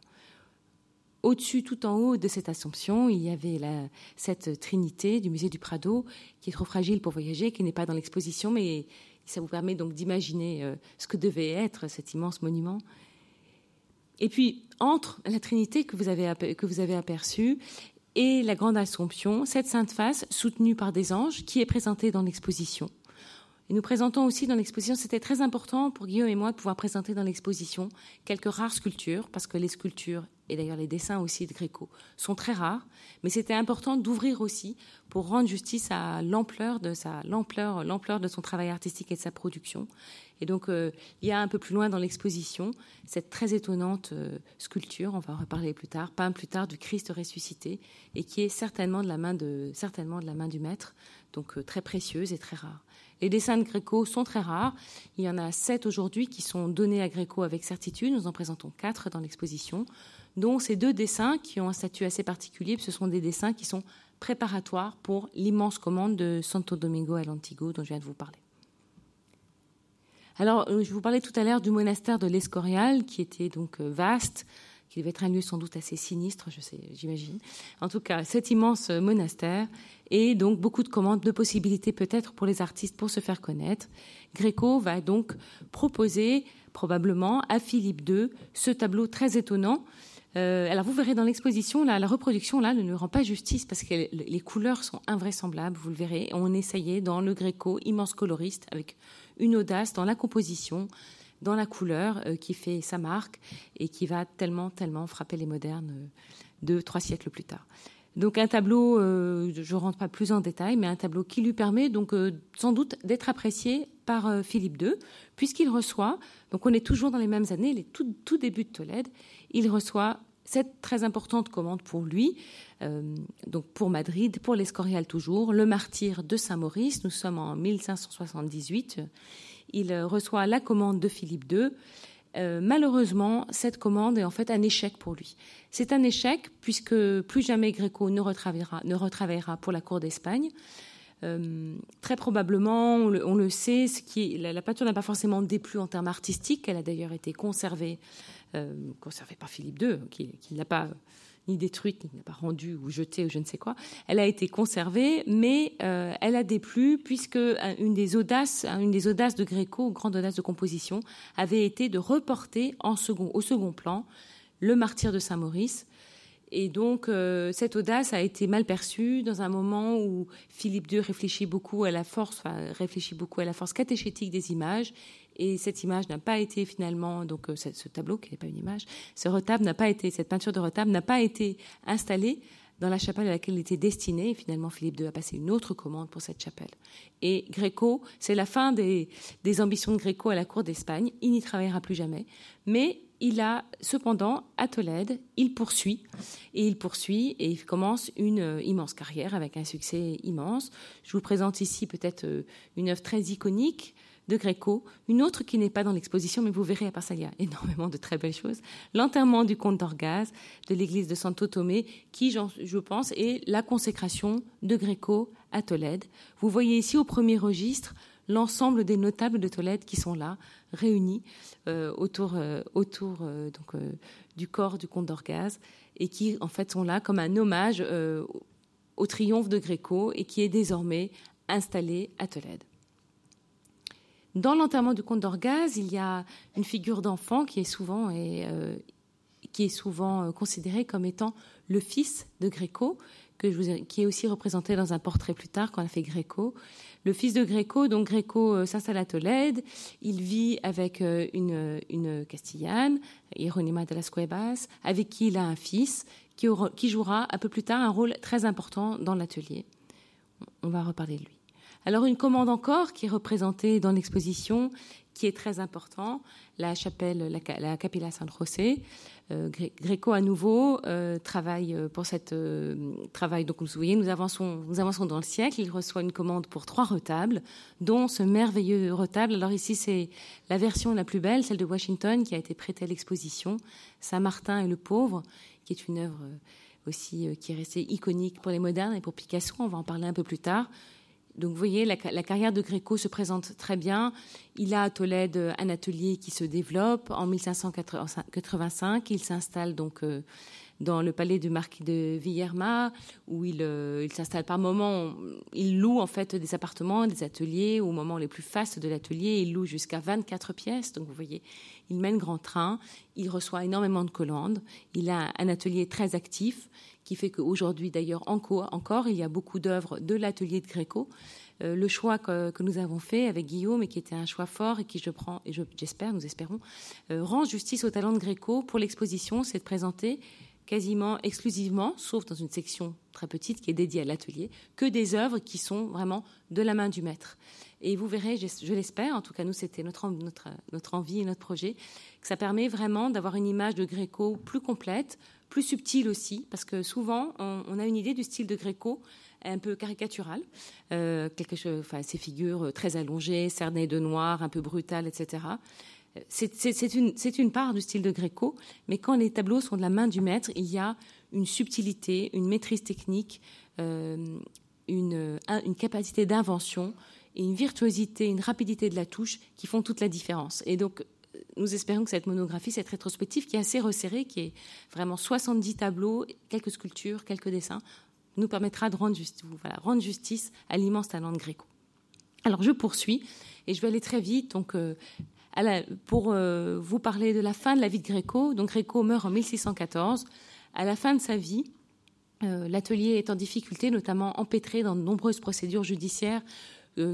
Au-dessus, tout en haut de cette Assomption, il y avait cette Trinité du musée du Prado, qui est trop fragile pour voyager, qui n'est pas dans l'exposition, mais ça vous permet donc d'imaginer euh, ce que devait être cet immense monument. Et puis, entre la Trinité que vous avez, que vous avez aperçue et la Grande Assomption, cette sainte face soutenue par des anges qui est présentée dans l'exposition. Et nous présentons aussi dans l'exposition, c'était très important pour Guillaume et moi de pouvoir présenter dans l'exposition quelques rares sculptures, parce que les sculptures et d'ailleurs les dessins aussi de Gréco sont très rares, mais c'était important d'ouvrir aussi pour rendre justice à l'ampleur de son travail artistique et de sa production. Et donc euh, il y a un peu plus loin dans l'exposition cette très étonnante euh, sculpture, on va en reparler plus tard, peint plus tard du Christ ressuscité et qui est certainement de la main de certainement de la main du maître, donc euh, très précieuse et très rare. Les dessins de Gréco sont très rares. Il y en a sept aujourd'hui qui sont donnés à Gréco avec certitude. Nous en présentons quatre dans l'exposition, dont ces deux dessins qui ont un statut assez particulier. Ce sont des dessins qui sont préparatoires pour l'immense commande de Santo Domingo à l'Antigo dont je viens de vous parler. Alors, euh, je vous parlais tout à l'heure du monastère de l'Escorial, qui était donc euh, vaste, qui devait être un lieu sans doute assez sinistre, je sais, j'imagine. En tout cas, cet immense monastère et donc beaucoup de commandes, de possibilités peut-être pour les artistes pour se faire connaître. Gréco va donc proposer probablement à Philippe II ce tableau très étonnant. Euh, alors vous verrez dans l'exposition, la reproduction là ne lui rend pas justice parce que les couleurs sont invraisemblables, vous le verrez. On essayait dans le Gréco, immense coloriste, avec une audace dans la composition, dans la couleur euh, qui fait sa marque et qui va tellement, tellement frapper les modernes euh, deux, trois siècles plus tard. Donc un tableau, euh, je ne rentre pas plus en détail, mais un tableau qui lui permet donc sans doute d'être apprécié par Philippe II, puisqu'il reçoit, donc on est toujours dans les mêmes années, les tout, tout début de Tolède, il reçoit cette très importante commande pour lui, donc pour Madrid, pour l'Escorial toujours, le martyr de Saint-Maurice, nous sommes en 1578, il euh, reçoit la commande de Philippe II. Euh, malheureusement, cette commande est en fait un échec pour lui. C'est un échec puisque plus jamais Gréco ne retravaillera, ne retravaillera pour la cour d'Espagne. Euh, très probablement, on le, sait, la, peinture n'a pas forcément déplu en termes artistiques. Elle a d'ailleurs été conservée, conservée par Philippe II, qui, qui n'a pas ni détruite, ni n'a pas rendue ou jetée ou je ne sais quoi. Elle a été conservée, mais euh, elle a déplu puisque euh, une des audaces, hein, une des audaces de Gréco, grande audace de composition, avait été de reporter en second, au second plan le martyr de Saint-Maurice. Et donc, euh, cette audace a été mal perçue dans un moment où Philippe II réfléchit beaucoup à la force, réfléchit beaucoup à la force catéchétique des images et cette image n'a pas été finalement, donc euh, ce tableau qui n'est pas une image, ce retable n'a pas été, cette peinture de retable n'a pas été installée dans la chapelle à laquelle il était destiné. Et finalement, Philippe II a passé une autre commande pour cette chapelle. Et Gréco, c'est la fin des, des ambitions de Gréco à la cour d'Espagne. Il n'y travaillera plus jamais. Mais il a cependant, à Tolède, il poursuit. Et il poursuit et il commence une euh, immense carrière avec un succès immense. Je vous présente ici peut-être euh, une œuvre très iconique de Gréco, une autre qui n'est pas dans l'exposition, mais vous verrez à part ça, il y a énormément de très belles choses. L'enterrement du comte d'Orgaz de l'église de Santo Tomé, qui, je pense, est la consécration de Gréco à Tolède. Vous voyez ici au premier registre l'ensemble des notables de Tolède qui sont là, réunis euh, autour, euh, euh, du corps du comte d'Orgaz, et qui en fait sont là comme un hommage au triomphe de Gréco et qui est désormais installé à Tolède. Dans l'enterrement du comte d'Orgaz, il y a une figure d'enfant qui est souvent, euh, qui est souvent euh, considérée comme étant le fils de Gréco, qui est aussi représenté dans un portrait plus tard quand on a fait Gréco. Le fils de Gréco, donc Gréco euh, s'installe à Tolède. Il vit avec une, une Castillane, Hieronima de las Cuevas, avec qui il a un fils qui jouera un peu plus tard un rôle très important dans l'atelier. On va reparler de lui. Alors une commande encore qui est représentée dans l'exposition, qui est très important, la chapelle, la, Capilla San José. Euh, Gréco à nouveau euh, travaille euh, pour cette travail. Donc vous voyez, nous avançons, nous avançons dans le siècle. Il reçoit une commande pour trois retables, dont ce merveilleux retable. Alors ici, c'est la version la plus belle, celle de Washington, qui a été prêtée à l'exposition. Saint Martin et le pauvre, qui est une œuvre aussi qui est restée iconique pour les modernes et pour Picasso. On va en parler un peu plus tard. Donc vous voyez, la, carrière de Gréco se présente très bien. Il a à Tolède un atelier qui se développe. En 1585, il s'installe donc euh, dans le palais du marquis de Villerma, où euh, il, s'installe par moments. Il loue en fait des appartements, des ateliers. Au moment les plus fastes de l'atelier, il loue jusqu'à 24 pièces. Donc vous voyez, il mène grand train. Il reçoit énormément de commandes. Il a un atelier très actif qui fait qu'aujourd'hui, d'ailleurs, encore, il y a beaucoup d'œuvres de l'atelier de Gréco. Euh, le choix que, nous avons fait avec Guillaume, et qui était un choix fort, et qui, je prends, et j'espère, nous espérons, euh, rend justice au talent de Gréco pour l'exposition, c'est de présenter quasiment exclusivement, sauf dans une section très petite qui est dédiée à l'atelier, que des œuvres qui sont vraiment de la main du maître. Et vous verrez, je, l'espère, en tout cas nous c'était notre, notre, notre envie et notre projet, que ça permet vraiment d'avoir une image de Gréco plus complète, plus subtil aussi, parce que souvent, on, a une idée du style de Gréco un peu caricatural, euh, quelque chose, enfin, ces figures très allongées, cernées de noir, un peu brutales, etc. C'est une, part du style de Gréco, mais quand les tableaux sont de la main du maître, il y a une subtilité, une maîtrise technique, euh, une, capacité d'invention et une virtuosité, une rapidité de la touche qui font toute la différence. Et donc, nous espérons que cette monographie, cette rétrospective qui est assez resserrée, qui est vraiment 70 tableaux, quelques sculptures, quelques dessins, nous permettra de rendre, rendre justice à l'immense talent de Gréco. Alors je poursuis et je vais aller très vite. Donc, euh, pour euh, vous parler de la fin de la vie de Gréco. Donc Gréco meurt en 1614. À la fin de sa vie, euh, l'atelier est en difficulté, notamment empêtré dans de nombreuses procédures judiciaires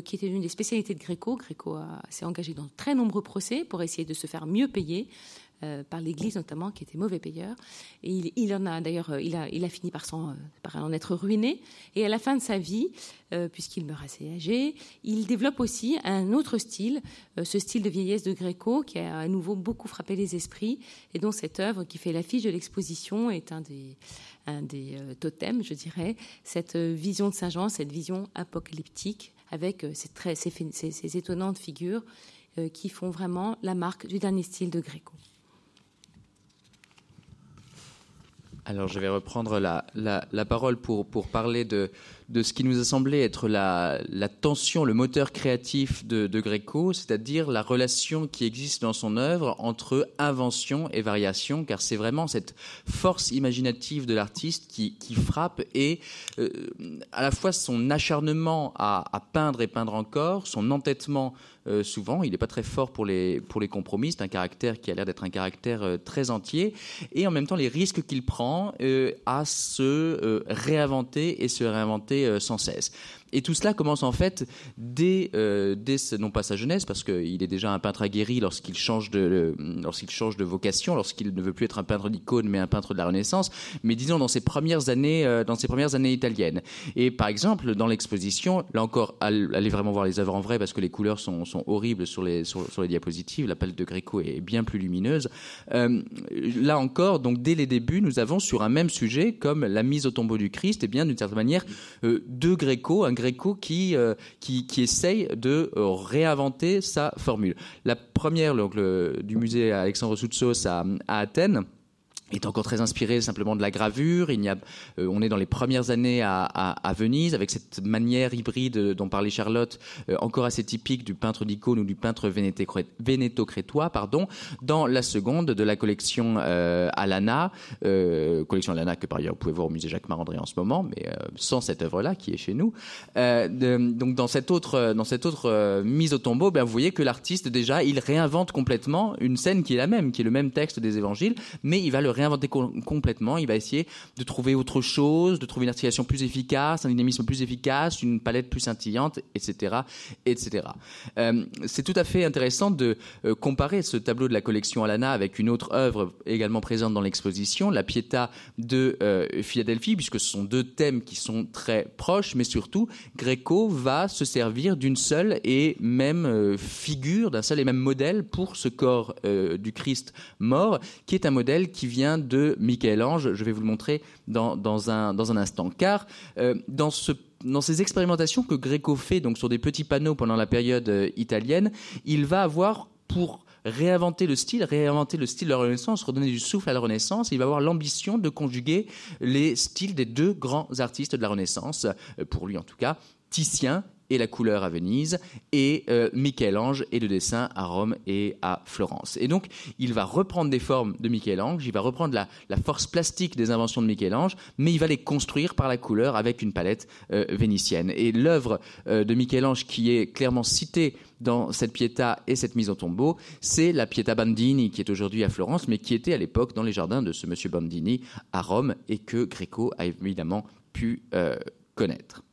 qui étaient l'une des spécialités de Gréco. Gréco s'est engagé dans de très nombreux procès pour essayer de se faire mieux payer. Euh, par l'Église notamment, qui était mauvais payeur. Il, en a d'ailleurs, euh, il a, fini par, euh, par, en être ruiné. Et à la fin de sa vie, puisqu'il meurt assez âgé, il développe aussi un autre style, ce style de vieillesse de Gréco, qui a à nouveau beaucoup frappé les esprits, et dont cette œuvre qui fait l'affiche de l'exposition est un des, totems, je dirais, cette vision de Saint Jean, cette vision apocalyptique, avec ces, ces étonnantes figures qui font vraiment la marque du dernier style de Gréco. Alors je vais reprendre la, la, parole pour, pour parler de, de, ce qui nous a semblé être la, la tension, le moteur créatif de, de Gréco, c'est-à-dire la relation qui existe dans son œuvre entre invention et variation, car c'est vraiment cette force imaginative de l'artiste qui, qui, frappe et euh, à la fois son acharnement à, à, peindre et peindre encore, son entêtement euh, souvent. Il n'est pas très fort pour les, pour les compromis. C'est un caractère qui a l'air d'être un caractère euh, très entier. Et en même temps, les risques qu'il prend à se réinventer et se réinventer sans cesse. Et tout cela commence en fait dès, euh, dès non pas sa jeunesse, parce qu'il est déjà un peintre aguerri lorsqu'il change de, lorsqu'il change de vocation, lorsqu'il ne veut plus être un peintre d'icône, mais un peintre de la Renaissance. Mais disons dans ses premières années, euh, dans ses premières années italiennes. Et par exemple, dans l'exposition, là encore, allez vraiment voir les œuvres en vrai, parce que les couleurs sont, sont horribles sur les, sur, les diapositives. La palette de Gréco est bien plus lumineuse. Euh, là encore, donc dès les débuts, nous avons sur un même sujet, comme la mise au tombeau du Christ, et eh bien d'une certaine manière, deux Gréco, un Gréco qui, euh, qui, essaye de euh, réinventer sa formule. La première, donc, du musée Alexandre Soutsos à Athènes, est encore très inspiré simplement de la gravure. Il y a, euh, on est dans les premières années à, Venise avec cette manière hybride dont parlait Charlotte, euh, encore assez typique du peintre d'icône ou du peintre vénéto-crétois, pardon. Dans la seconde de la collection euh, Alana, collection Alana que par ailleurs vous pouvez voir au musée Jacques Marandré en ce moment, mais sans cette œuvre-là qui est chez nous. Donc dans cette autre, dans cette autre mise au tombeau, ben vous voyez que l'artiste déjà il réinvente complètement une scène qui est la même, qui est le même texte des Évangiles, mais il va le réinventer complètement. Il va essayer de trouver autre chose, de trouver une articulation plus efficace, un dynamisme plus efficace, une palette plus scintillante, etc., etc. Euh, c'est tout à fait intéressant de euh, comparer ce tableau de la collection Alana avec une autre œuvre également présente dans l'exposition, la Pietà de euh, Philadelphie, puisque ce sont deux thèmes qui sont très proches, mais surtout, Greco va se servir d'une seule et même figure, d'un seul et même modèle pour ce corps du Christ mort, qui est un modèle qui vient de Michel-Ange. Je vais vous le montrer dans, dans, un, dans un instant. Car euh, dans ce dans ces expérimentations que Greco fait donc sur des petits panneaux pendant la période euh, italienne, il va avoir pour réinventer le style, réinventer le style de la Renaissance, redonner du souffle à la Renaissance. Il va avoir l'ambition de conjuguer les styles des deux grands artistes de la Renaissance, euh, pour lui en tout cas, Titien et la couleur à Venise, et euh, Michel-Ange et le dessin à Rome et à Florence. Et donc, il va reprendre des formes de Michel-Ange, il va reprendre la, force plastique des inventions de Michel-Ange, mais il va les construire par la couleur avec une palette euh, vénitienne. Et l'œuvre euh, de Michel-Ange qui est clairement citée dans cette Pietà et cette mise au tombeau, c'est la Pietà Bandini qui est aujourd'hui à Florence, mais qui était à l'époque dans les jardins de ce monsieur Bandini à Rome et que Greco a évidemment pu connaître.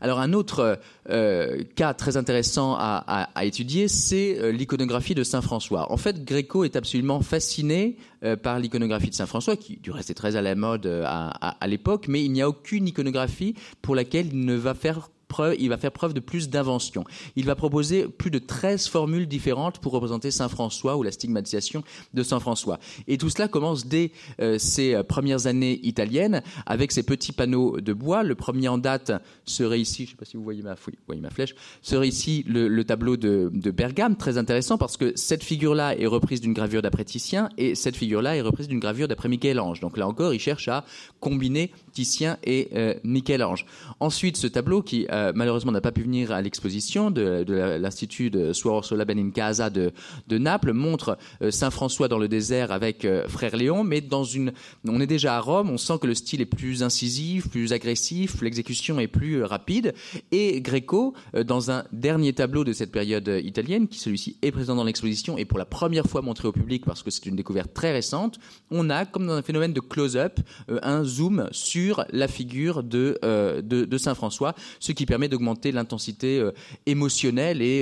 Alors un autre euh, cas très intéressant à, étudier, c'est euh, l'iconographie de Saint François. En fait, Gréco est absolument fasciné euh, par l'iconographie de Saint François, qui du reste est très à la mode à l'époque, mais il n'y a aucune iconographie pour laquelle il ne va faire il va faire preuve de plus d'invention. Il va proposer plus de 13 formules différentes pour représenter Saint François ou la stigmatisation de Saint François. Et tout cela commence dès euh, ses euh, premières années italiennes avec ces petits panneaux de bois. Le premier en date serait ici, je ne sais pas si vous voyez ma, flèche, serait ici le, le tableau de, de, Bergame, très intéressant parce que cette figure-là est reprise d'une gravure d'après Titien et cette figure-là est reprise d'une gravure d'après Michel-Ange. Donc là encore, il cherche à combiner Titien et euh, Michel-Ange. Ensuite, ce tableau qui malheureusement n'a pas pu venir à l'exposition de, l'Institut de Suor Solaben in Casa de, de Naples, montre Saint François dans le désert avec Frère Léon, mais dans une, on est déjà à Rome, on sent que le style est plus incisif, plus agressif, l'exécution est plus rapide, et Greco, dans un dernier tableau de cette période italienne, qui celui-ci est présent dans l'exposition et pour la première fois montré au public parce que c'est une découverte très récente, on a, comme dans un phénomène de close-up, un zoom sur la figure de, de, Saint François, ce qui permet d'augmenter l'intensité émotionnelle et,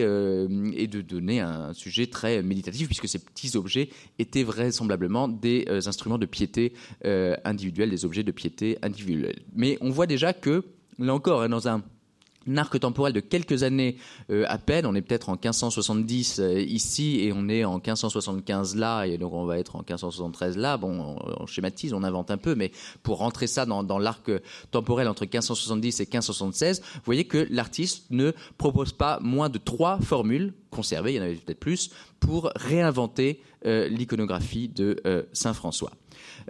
et de donner un sujet très méditatif, puisque ces petits objets étaient vraisemblablement des instruments de piété individuelle, des objets de piété individuelle. Mais on voit déjà que, là encore, hein, dans un arc temporel de quelques années euh, à peine. On est peut-être en 1570 euh, ici et on est en 1575 là et donc on va être en 1573 là. Bon, on, schématise, on invente un peu, mais pour rentrer ça dans, l'arc temporel entre 1570 et 1576, vous voyez que l'artiste ne propose pas moins de trois formules conservées, il y en avait peut-être plus, pour réinventer euh, l'iconographie de Saint François.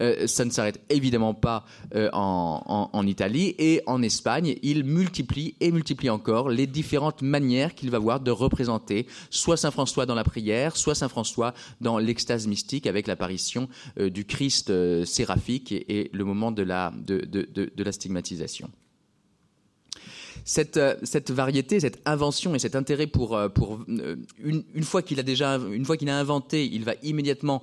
Euh, ça ne s'arrête évidemment pas euh, en, Italie et en Espagne. Il multiplie et multiplie encore les différentes manières qu'il va voir de représenter soit Saint François dans la prière, soit Saint François dans l'extase mystique avec l'apparition euh, du Christ séraphique et, le moment de la, stigmatisation. Cette, variété, cette invention et cet intérêt pour, une, fois qu'il a déjà, une fois qu'il a inventé, il va immédiatement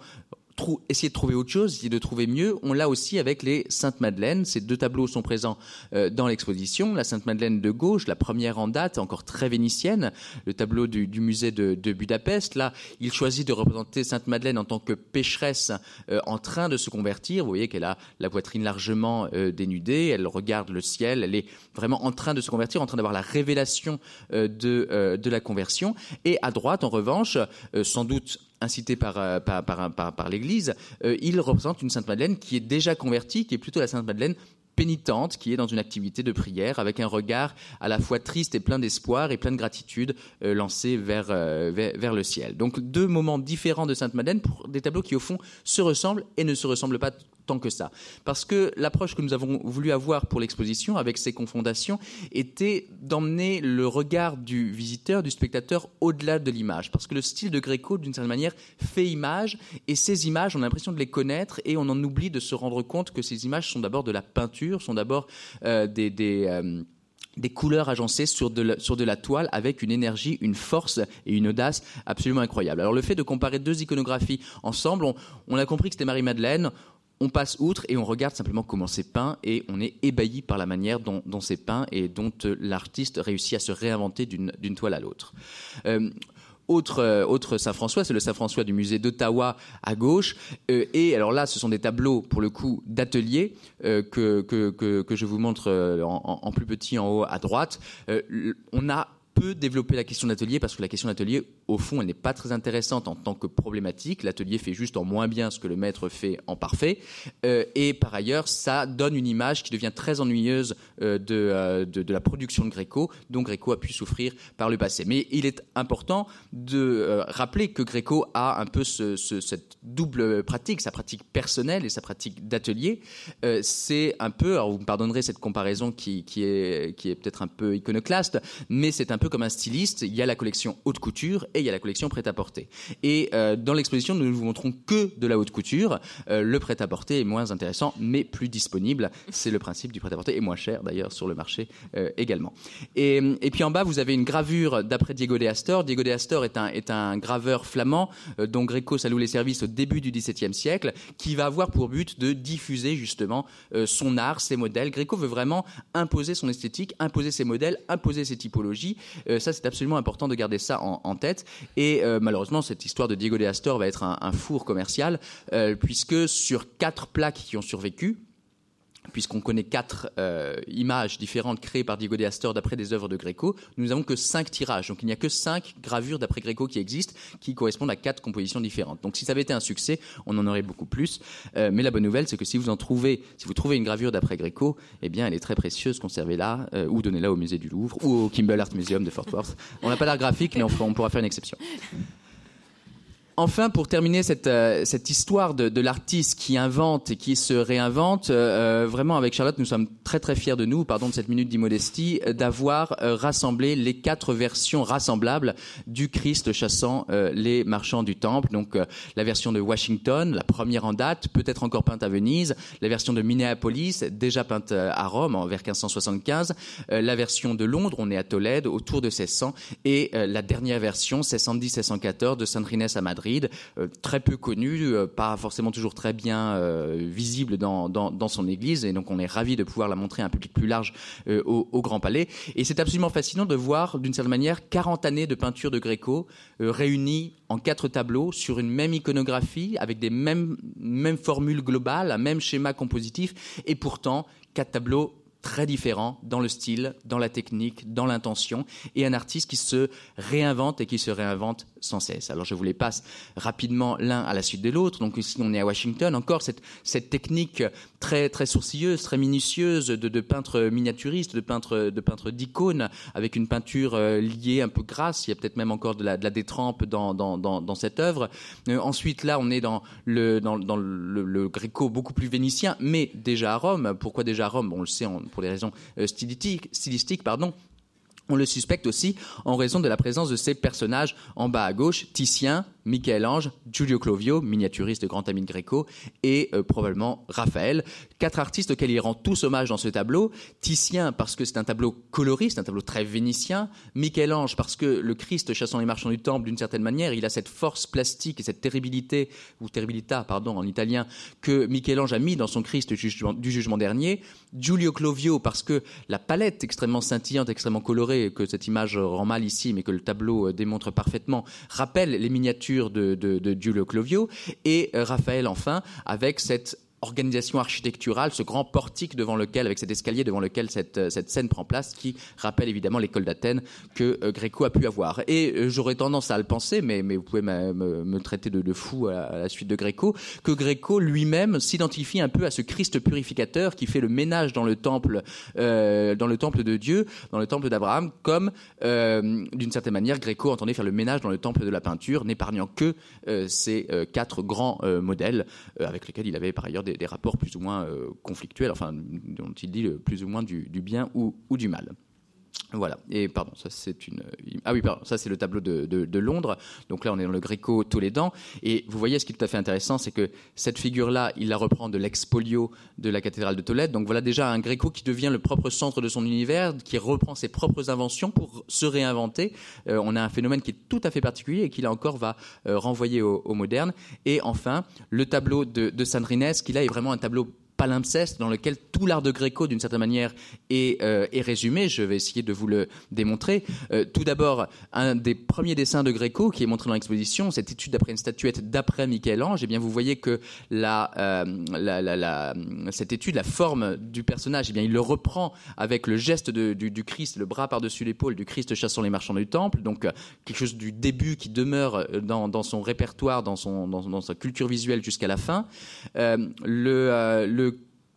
essayer de trouver autre chose, essayer de trouver mieux. On l'a aussi avec les Saintes Madeleines. Ces deux tableaux sont présents euh, dans l'exposition. La Sainte Madeleine de gauche, la première en date, encore très vénitienne, le tableau du, musée de, Budapest. Là, il choisit de représenter Sainte Madeleine en tant que pécheresse euh, en train de se convertir. Vous voyez qu'elle a la poitrine largement euh, dénudée, elle regarde le ciel, elle est vraiment en train de se convertir, en train d'avoir la révélation de, de la conversion. Et à droite, en revanche, sans doute incité par, euh, par, l'Église, euh, il représente une Sainte Madeleine qui est déjà convertie, qui est plutôt la Sainte Madeleine pénitente qui est dans une activité de prière avec un regard à la fois triste et plein d'espoir et plein de gratitude euh, lancé vers, vers, le ciel. Donc deux moments différents de Sainte Madeleine pour des tableaux qui au fond se ressemblent et ne se ressemblent pas tant que ça. Parce que l'approche que nous avons voulu avoir pour l'exposition, avec ces confrontations, était d'emmener le regard du visiteur, du spectateur, au-delà de l'image. Parce que le style de Gréco, d'une certaine manière, fait image, et ces images, on a l'impression de les connaître, et on en oublie de se rendre compte que ces images sont d'abord de la peinture, sont d'abord euh, des... Euh, des couleurs agencées sur de, la, toile avec une énergie, une force et une audace absolument incroyable. Alors le fait de comparer deux iconographies ensemble, on a compris que c'était Marie-Madeleine, on passe outre et on regarde simplement comment c'est peint et on est ébahi par la manière dont, c'est peint et dont euh, l'artiste réussit à se réinventer d'une toile à l'autre. Euh, autre, euh, autre Saint-François, c'est le Saint-François du musée d'Ottawa à gauche. et alors là, ce sont des tableaux, pour le coup, d'atelier que, que, je vous montre en, en, plus petit en haut à droite. on a peu développer la question d'atelier parce que la question d'atelier, au fond, elle n'est pas très intéressante en tant que problématique. L'atelier fait juste en moins bien ce que le maître fait en parfait. Euh, et par ailleurs, ça donne une image qui devient très ennuyeuse euh, euh, de, de, la production de Gréco, dont Gréco a pu souffrir par le passé. Mais il est important de rappeler que Gréco a un peu ce, cette double pratique, sa pratique personnelle et sa pratique d'atelier. c'est un peu, alors vous me pardonnerez cette comparaison qui, qui est, qui est peut-être un peu iconoclaste, mais c'est un peu comme un styliste, il y a la collection haute couture et il y a la collection prêt-à-porter. Et euh, dans l'exposition, nous ne vous montrons que de la haute couture. Euh, le prêt-à-porter est moins intéressant, mais plus disponible. C'est le principe du prêt-à-porter et moins cher d'ailleurs sur le marché euh, également. Et, puis en bas, vous avez une gravure d'après Diego de Astor. Diego de Astor est un, est un graveur flamand dont Greco s'alloue les services au début du XVIIe siècle, qui va avoir pour but de diffuser justement son art, ses modèles. Greco veut vraiment imposer son esthétique, imposer ses modèles, imposer ses typologies. Euh, ça, c'est absolument important de garder ça en, tête. Et euh, malheureusement, cette histoire de Diego de Astor va être un, four commercial, euh, puisque sur quatre plaques qui ont survécu, puisqu'on connaît quatre euh, images différentes créées par Diego de Astor d'après des œuvres de Gréco, nous n'avons que cinq tirages. Donc il n'y a que cinq gravures d'après Gréco qui existent, qui correspondent à quatre compositions différentes. Donc si ça avait été un succès, on en aurait beaucoup plus. Euh, mais la bonne nouvelle, c'est que si vous en trouvez, si vous trouvez une gravure d'après Gréco, eh bien elle est très précieuse, conservez-la euh, ou donnez-la au musée du Louvre ou au Kimball Art Museum de Fort Worth. On n'a pas d'art graphique, mais on pourra faire une exception. Enfin, pour terminer cette, euh, cette histoire de, de l'artiste qui invente et qui se réinvente, euh, vraiment avec Charlotte, nous sommes très très fiers de nous, pardon de cette minute d'immodestie, euh, d'avoir rassemblé les quatre versions rassemblables du Christ chassant les marchands du temple. Donc la version de Washington, la première en date, peut-être encore peinte à Venise, la version de Minneapolis, déjà peinte à Rome en vers 1575, la version de Londres, on est à Tolède, autour de 1600, et la dernière version, 1610-1614, de Saint Inès à Madrid euh, très peu connu, euh, pas forcément toujours très bien euh, visible dans, son église, et donc on est ravi de pouvoir la montrer à un public plus large au, Grand Palais. Et c'est absolument fascinant de voir, d'une certaine manière, 40 années de peinture de Gréco réunies en quatre tableaux sur une même iconographie, avec des mêmes, formules globales, un même schéma compositif, et pourtant quatre tableaux très différent dans le style, dans la technique, dans l'intention, et un artiste qui se réinvente et qui se réinvente sans cesse. Alors je vous les passe rapidement l'un à la suite de l'autre. Donc ici on est à Washington, encore cette, cette technique très très sourcilleuse, très minutieuse de, peintre miniaturiste, de peintre de peintre d'icône, avec une peinture euh, liée un peu grasse. Il y a peut-être même encore de la, détrempe dans, cette œuvre. Euh, ensuite là on est dans le, gréco beaucoup plus vénitien, mais déjà à Rome. Pourquoi déjà à Rome? On le sait pour des raisons euh, stylistiques, stylistiques pardon. On le suspecte aussi en raison de la présence de ces personnages en bas à gauche, Titien, Michel-Ange, Giulio Clovio, miniaturiste grand ami de Gréco, et euh, probablement Raphaël. Quatre artistes auxquels il rend tous hommage dans ce tableau. Titien parce que c'est un tableau coloriste, un tableau très vénitien. Michel-Ange parce que le Christ chassant les marchands du temple, d'une certaine manière, il a cette force plastique et cette terribilité, ou terribilità, pardon, en italien, que Michel-Ange a mis dans son Christ du jugement, du jugement dernier. Giulio Clovio parce que la palette extrêmement scintillante, extrêmement colorée, que cette image rend mal ici, mais que le tableau euh, démontre parfaitement, rappelle les miniatures de, de, Clovio, et euh, Raphaël enfin, avec cette organisation architecturale, ce grand portique devant lequel, avec cet escalier devant lequel cette, euh, cette scène prend place, qui rappelle évidemment l'école d'Athènes que euh, Gréco a pu avoir. Et euh, j'aurais tendance à le penser, mais, mais vous pouvez me, me, traiter de, de, fou à, la suite de Gréco, que Gréco lui-même s'identifie un peu à ce Christ purificateur qui fait le ménage dans le temple, euh, dans le temple de Dieu, dans le temple d'Abraham, comme d'une certaine manière Gréco entendait faire le ménage dans le temple de la peinture, n'épargnant que ces quatre grands modèles avec lesquels il avait par ailleurs des des, rapports plus ou moins euh, conflictuels, enfin, dont il dit plus ou moins du, bien ou du mal. Voilà. Et pardon, ça c'est une. Ah oui, pardon, ça c'est le tableau de, de, Londres. Donc là, on est dans le Gréco Tolédan. Et vous voyez, ce qui est tout à fait intéressant, c'est que cette figure-là, il la reprend de l'expolio de la cathédrale de Tolède. Donc voilà déjà un Gréco qui devient le propre centre de son univers, qui reprend ses propres inventions pour se réinventer. Euh, on a un phénomène qui est tout à fait particulier et qui là encore va euh, renvoyer au, au, moderne. Et enfin, le tableau de, de San qui là est vraiment un tableau palimpseste dans lequel tout l'art de Gréco, d'une certaine manière, est, euh, est, résumé. Je vais essayer de vous le démontrer. Euh, tout d'abord, un des premiers dessins de Gréco qui est montré dans l'exposition, cette étude d'après une statuette d'après Michel-Ange. Eh bien, vous voyez que la, euh, cette étude, la forme du personnage, eh bien, il le reprend avec le geste du, Christ, le bras par-dessus l'épaule du Christ chassant les marchands du temple. Donc, quelque chose du début qui demeure dans, son répertoire, dans, sa culture visuelle jusqu'à la fin. le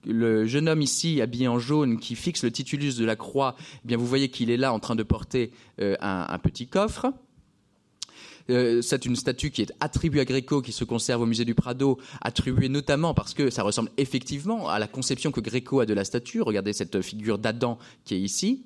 le jeune homme ici, habillé en jaune, qui fixe le titulus de la croix, eh bien vous voyez qu'il est là en train de porter euh, un, petit coffre. Euh, c'est une statue qui est attribuée à Gréco, qui se conserve au musée du Prado, attribuée notamment parce que ça ressemble effectivement à la conception que Gréco a de la statue. Regardez cette figure d'Adam qui est ici.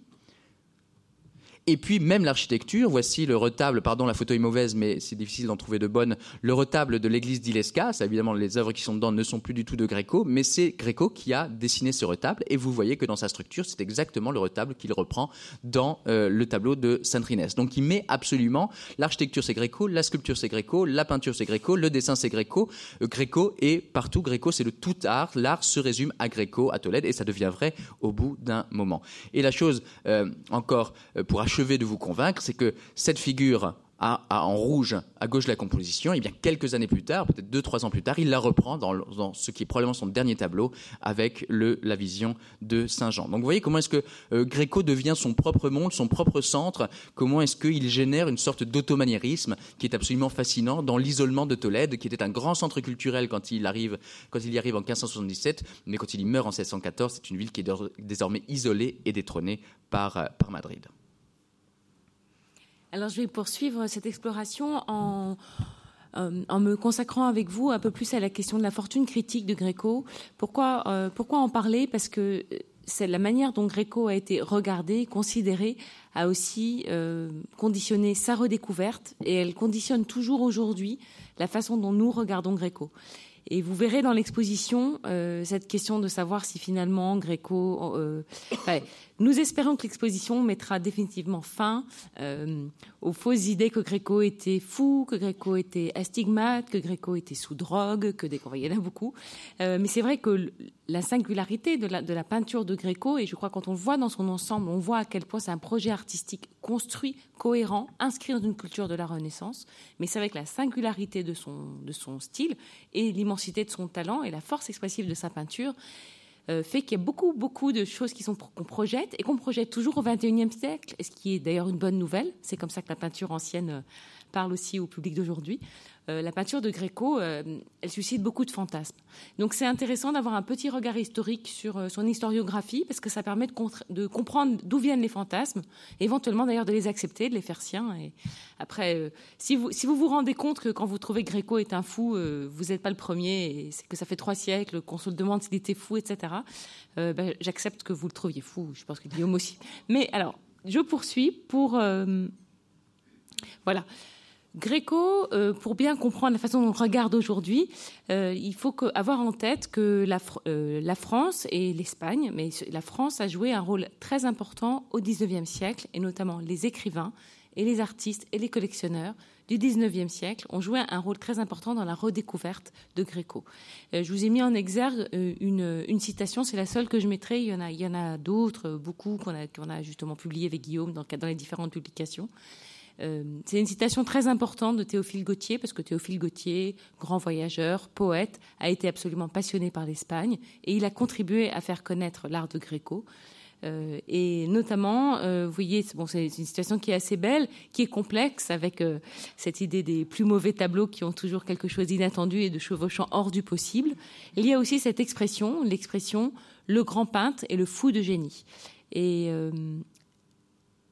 Et puis même l'architecture, voici le retable, pardon la photo est mauvaise mais c'est difficile d'en trouver de bonnes, le retable de l'église d'Ilesca, évidemment les œuvres qui sont dedans ne sont plus du tout de Gréco, mais c'est Gréco qui a dessiné ce retable et vous voyez que dans sa structure c'est exactement le retable qu'il reprend dans euh, le tableau de Saint Inès. Donc il met absolument l'architecture c'est Gréco, la sculpture c'est Gréco, la peinture c'est Gréco, le dessin c'est Gréco, euh, Gréco et partout Gréco c'est le tout art, l'art se résume à Gréco, à Tolède et ça devient vrai au bout d'un moment. Et la chose euh, encore pour achever achevé de vous convaincre, c'est que cette figure en rouge à gauche de la composition, et bien quelques années plus tard, peut-être deux, trois ans plus tard, il la reprend dans, ce qui est probablement son dernier tableau avec la vision de Saint Jean. Donc vous voyez comment est-ce que euh, Gréco devient son propre monde, son propre centre, comment est-ce qu'il génère une sorte d'automaniérisme qui est absolument fascinant dans l'isolement de Tolède, qui était un grand centre culturel quand il, y arrive en 1577, mais quand il y meurt en 1614, c'est une ville qui est désormais isolée et détrônée par Madrid. Alors je vais poursuivre cette exploration en, en me consacrant avec vous un peu plus à la question de la fortune critique de Gréco. Pourquoi, pourquoi en parler? Parce que c'est la manière dont Gréco a été regardé, considéré, a aussi conditionné sa redécouverte et elle conditionne toujours aujourd'hui la façon dont nous regardons Gréco. Et vous verrez dans l'exposition euh, cette question de savoir si finalement Gréco. Euh, nous espérons que l'exposition mettra définitivement fin euh, aux fausses idées que Gréco était fou, que Gréco était astigmate, que Gréco était sous drogue, que des il y en a beaucoup. Euh, mais c'est vrai que la singularité de la, peinture de Gréco, et je crois quand on le voit dans son ensemble, on voit à quel point c'est un projet artistique construit, cohérent, inscrit dans une culture de la Renaissance. Mais c'est avec la singularité de son, style et l'immensité de son talent et la force expressive de sa peinture fait qu'il y a beaucoup, beaucoup de choses qu'on projette et qu'on projette toujours au XXIe siècle, ce qui est d'ailleurs une bonne nouvelle. C'est comme ça que la peinture ancienne euh, parle aussi au public d'aujourd'hui. Euh, la peinture de Gréco, euh, elle suscite beaucoup de fantasmes. Donc c'est intéressant d'avoir un petit regard historique sur euh, son historiographie, parce que ça permet de, comprendre d'où viennent les fantasmes, éventuellement d'ailleurs de les accepter, de les faire siens. Et après, si, vous, vous rendez compte que quand vous trouvez Gréco est un fou, vous n'êtes pas le premier, et c'est que ça fait trois siècles qu'on se demande s'il était fou, etc., ben, j'accepte que vous le trouviez fou, je pense que Guillaume aussi. Mais alors, je poursuis pour... voilà. Gréco, euh, pour bien comprendre la façon dont on regarde aujourd'hui, euh, il faut avoir en tête que euh, la, France et l'Espagne, mais la France a joué un rôle très important au XIXe siècle, et notamment les écrivains et les artistes et les collectionneurs du XIXe siècle ont joué un rôle très important dans la redécouverte de Gréco. je vous ai mis en exergue une, citation, c'est la seule que je mettrai, il y en a, d'autres, beaucoup qu'on a, justement publié avec Guillaume dans les différentes publications. Euh, c'est une citation très importante de Théophile Gautier, parce que Théophile Gautier, grand voyageur, poète, a été absolument passionné par l'Espagne et il a contribué à faire connaître l'art de Gréco. Euh, et notamment, euh, vous voyez, c'est une situation qui est assez belle, qui est complexe, avec cette idée des plus mauvais tableaux qui ont toujours quelque chose d'inattendu et de chevauchant hors du possible. Il y a aussi cette expression, l'expression le grand peintre et le fou de génie. Et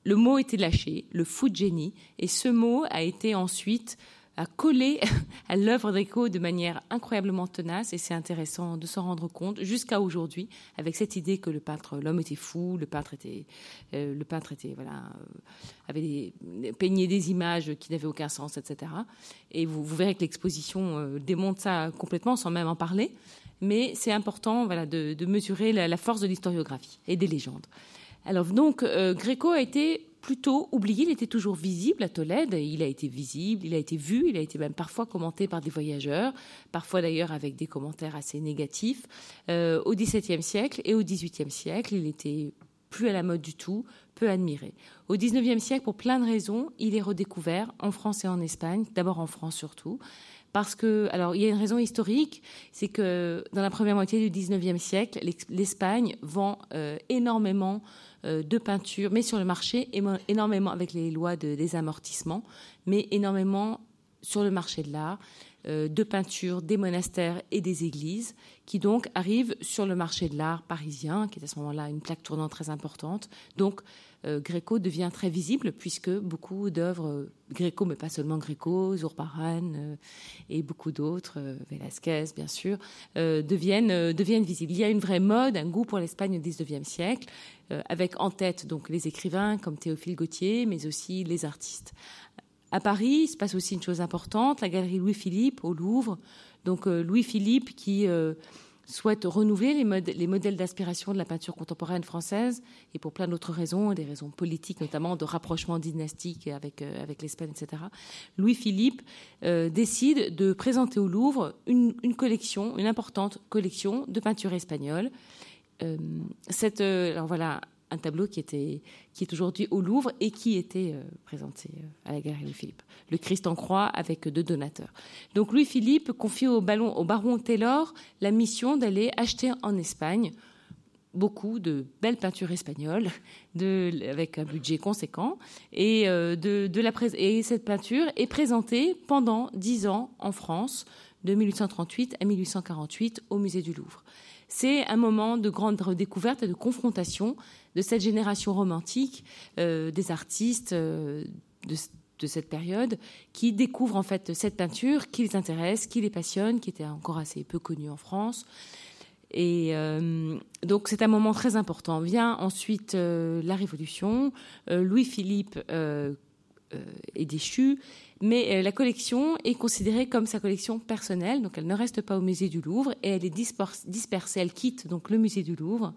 le mot était lâché, le fou de génie, et ce mot a été ensuite à coller à l'œuvre d'Eco de manière incroyablement tenace, et c'est intéressant de s'en rendre compte jusqu'à aujourd'hui, avec cette idée que le peintre, l'homme était fou, le peintre était, euh, le peintre était, voilà, euh, avait peigné des images qui n'avaient aucun sens, etc. Et vous, verrez que l'exposition euh, démontre ça complètement, sans même en parler. Mais c'est important, voilà, de, mesurer la force de l'historiographie et des légendes. Alors donc, euh, Gréco a été plutôt oublié, il était toujours visible à Tolède, il a été visible, il a été vu, il a été même parfois commenté par des voyageurs, parfois d'ailleurs avec des commentaires assez négatifs. Euh, au XVIIe siècle et au XVIIIe siècle, il était plus à la mode du tout, peu admiré. Au XIXe siècle, pour plein de raisons, il est redécouvert en France et en Espagne, d'abord en France surtout, parce que, alors, il y a une raison historique, c'est que dans la première moitié du XIXe siècle, l'Espagne vend euh, énormément euh, de peinture, mais sur le marché, énormément avec les lois de désamortissement, mais énormément sur le marché de l'art, euh, de peinture des monastères et des églises, qui donc arrivent sur le marché de l'art parisien, qui est à ce moment-là une plaque tournante très importante. Donc, Gréco devient très visible puisque beaucoup d'œuvres Gréco, mais pas seulement Gréco, Zurbaran et beaucoup d'autres, Velázquez bien sûr, deviennent, visibles. Il y a une vraie mode, un goût pour l'Espagne au XIXe siècle. Euh, avec en tête donc les écrivains comme Théophile Gautier, mais aussi les artistes. À Paris, il se passe aussi une chose importante, la galerie Louis-Philippe au Louvre. Donc euh, Louis-Philippe qui euh, souhaite renouveler les, les modèles d'inspiration de la peinture contemporaine française, et pour plein d'autres raisons, des raisons politiques notamment, de rapprochement dynastique avec, avec l'Espagne, etc. Louis-Philippe décide de présenter au Louvre une, une collection, une importante collection de peinture espagnole, euh, cette, euh, alors voilà, un tableau qui, était, qui est aujourd'hui au Louvre et qui était euh, présenté à la galerie Louis-Philippe. Le Christ en croix avec deux donateurs. Donc Louis-Philippe confie au, au baron Taylor la mission d'aller acheter en Espagne beaucoup de belles peintures espagnoles avec un budget conséquent. Et, de, de la, et cette peinture est présentée pendant dix ans en France, de 1838 à 1848, au musée du Louvre. C'est un moment de grande redécouverte et de confrontation de cette génération romantique, euh, des artistes, euh, de cette période qui découvrent en fait cette peinture qui les intéresse, qui les passionne, qui était encore assez peu connue en France. Et euh, donc c'est un moment très important. Vient ensuite la Révolution. Louis-Philippe est déchu, mais la collection est considérée comme sa collection personnelle, donc elle ne reste pas au musée du Louvre et elle est dispersée. Elle quitte donc le musée du Louvre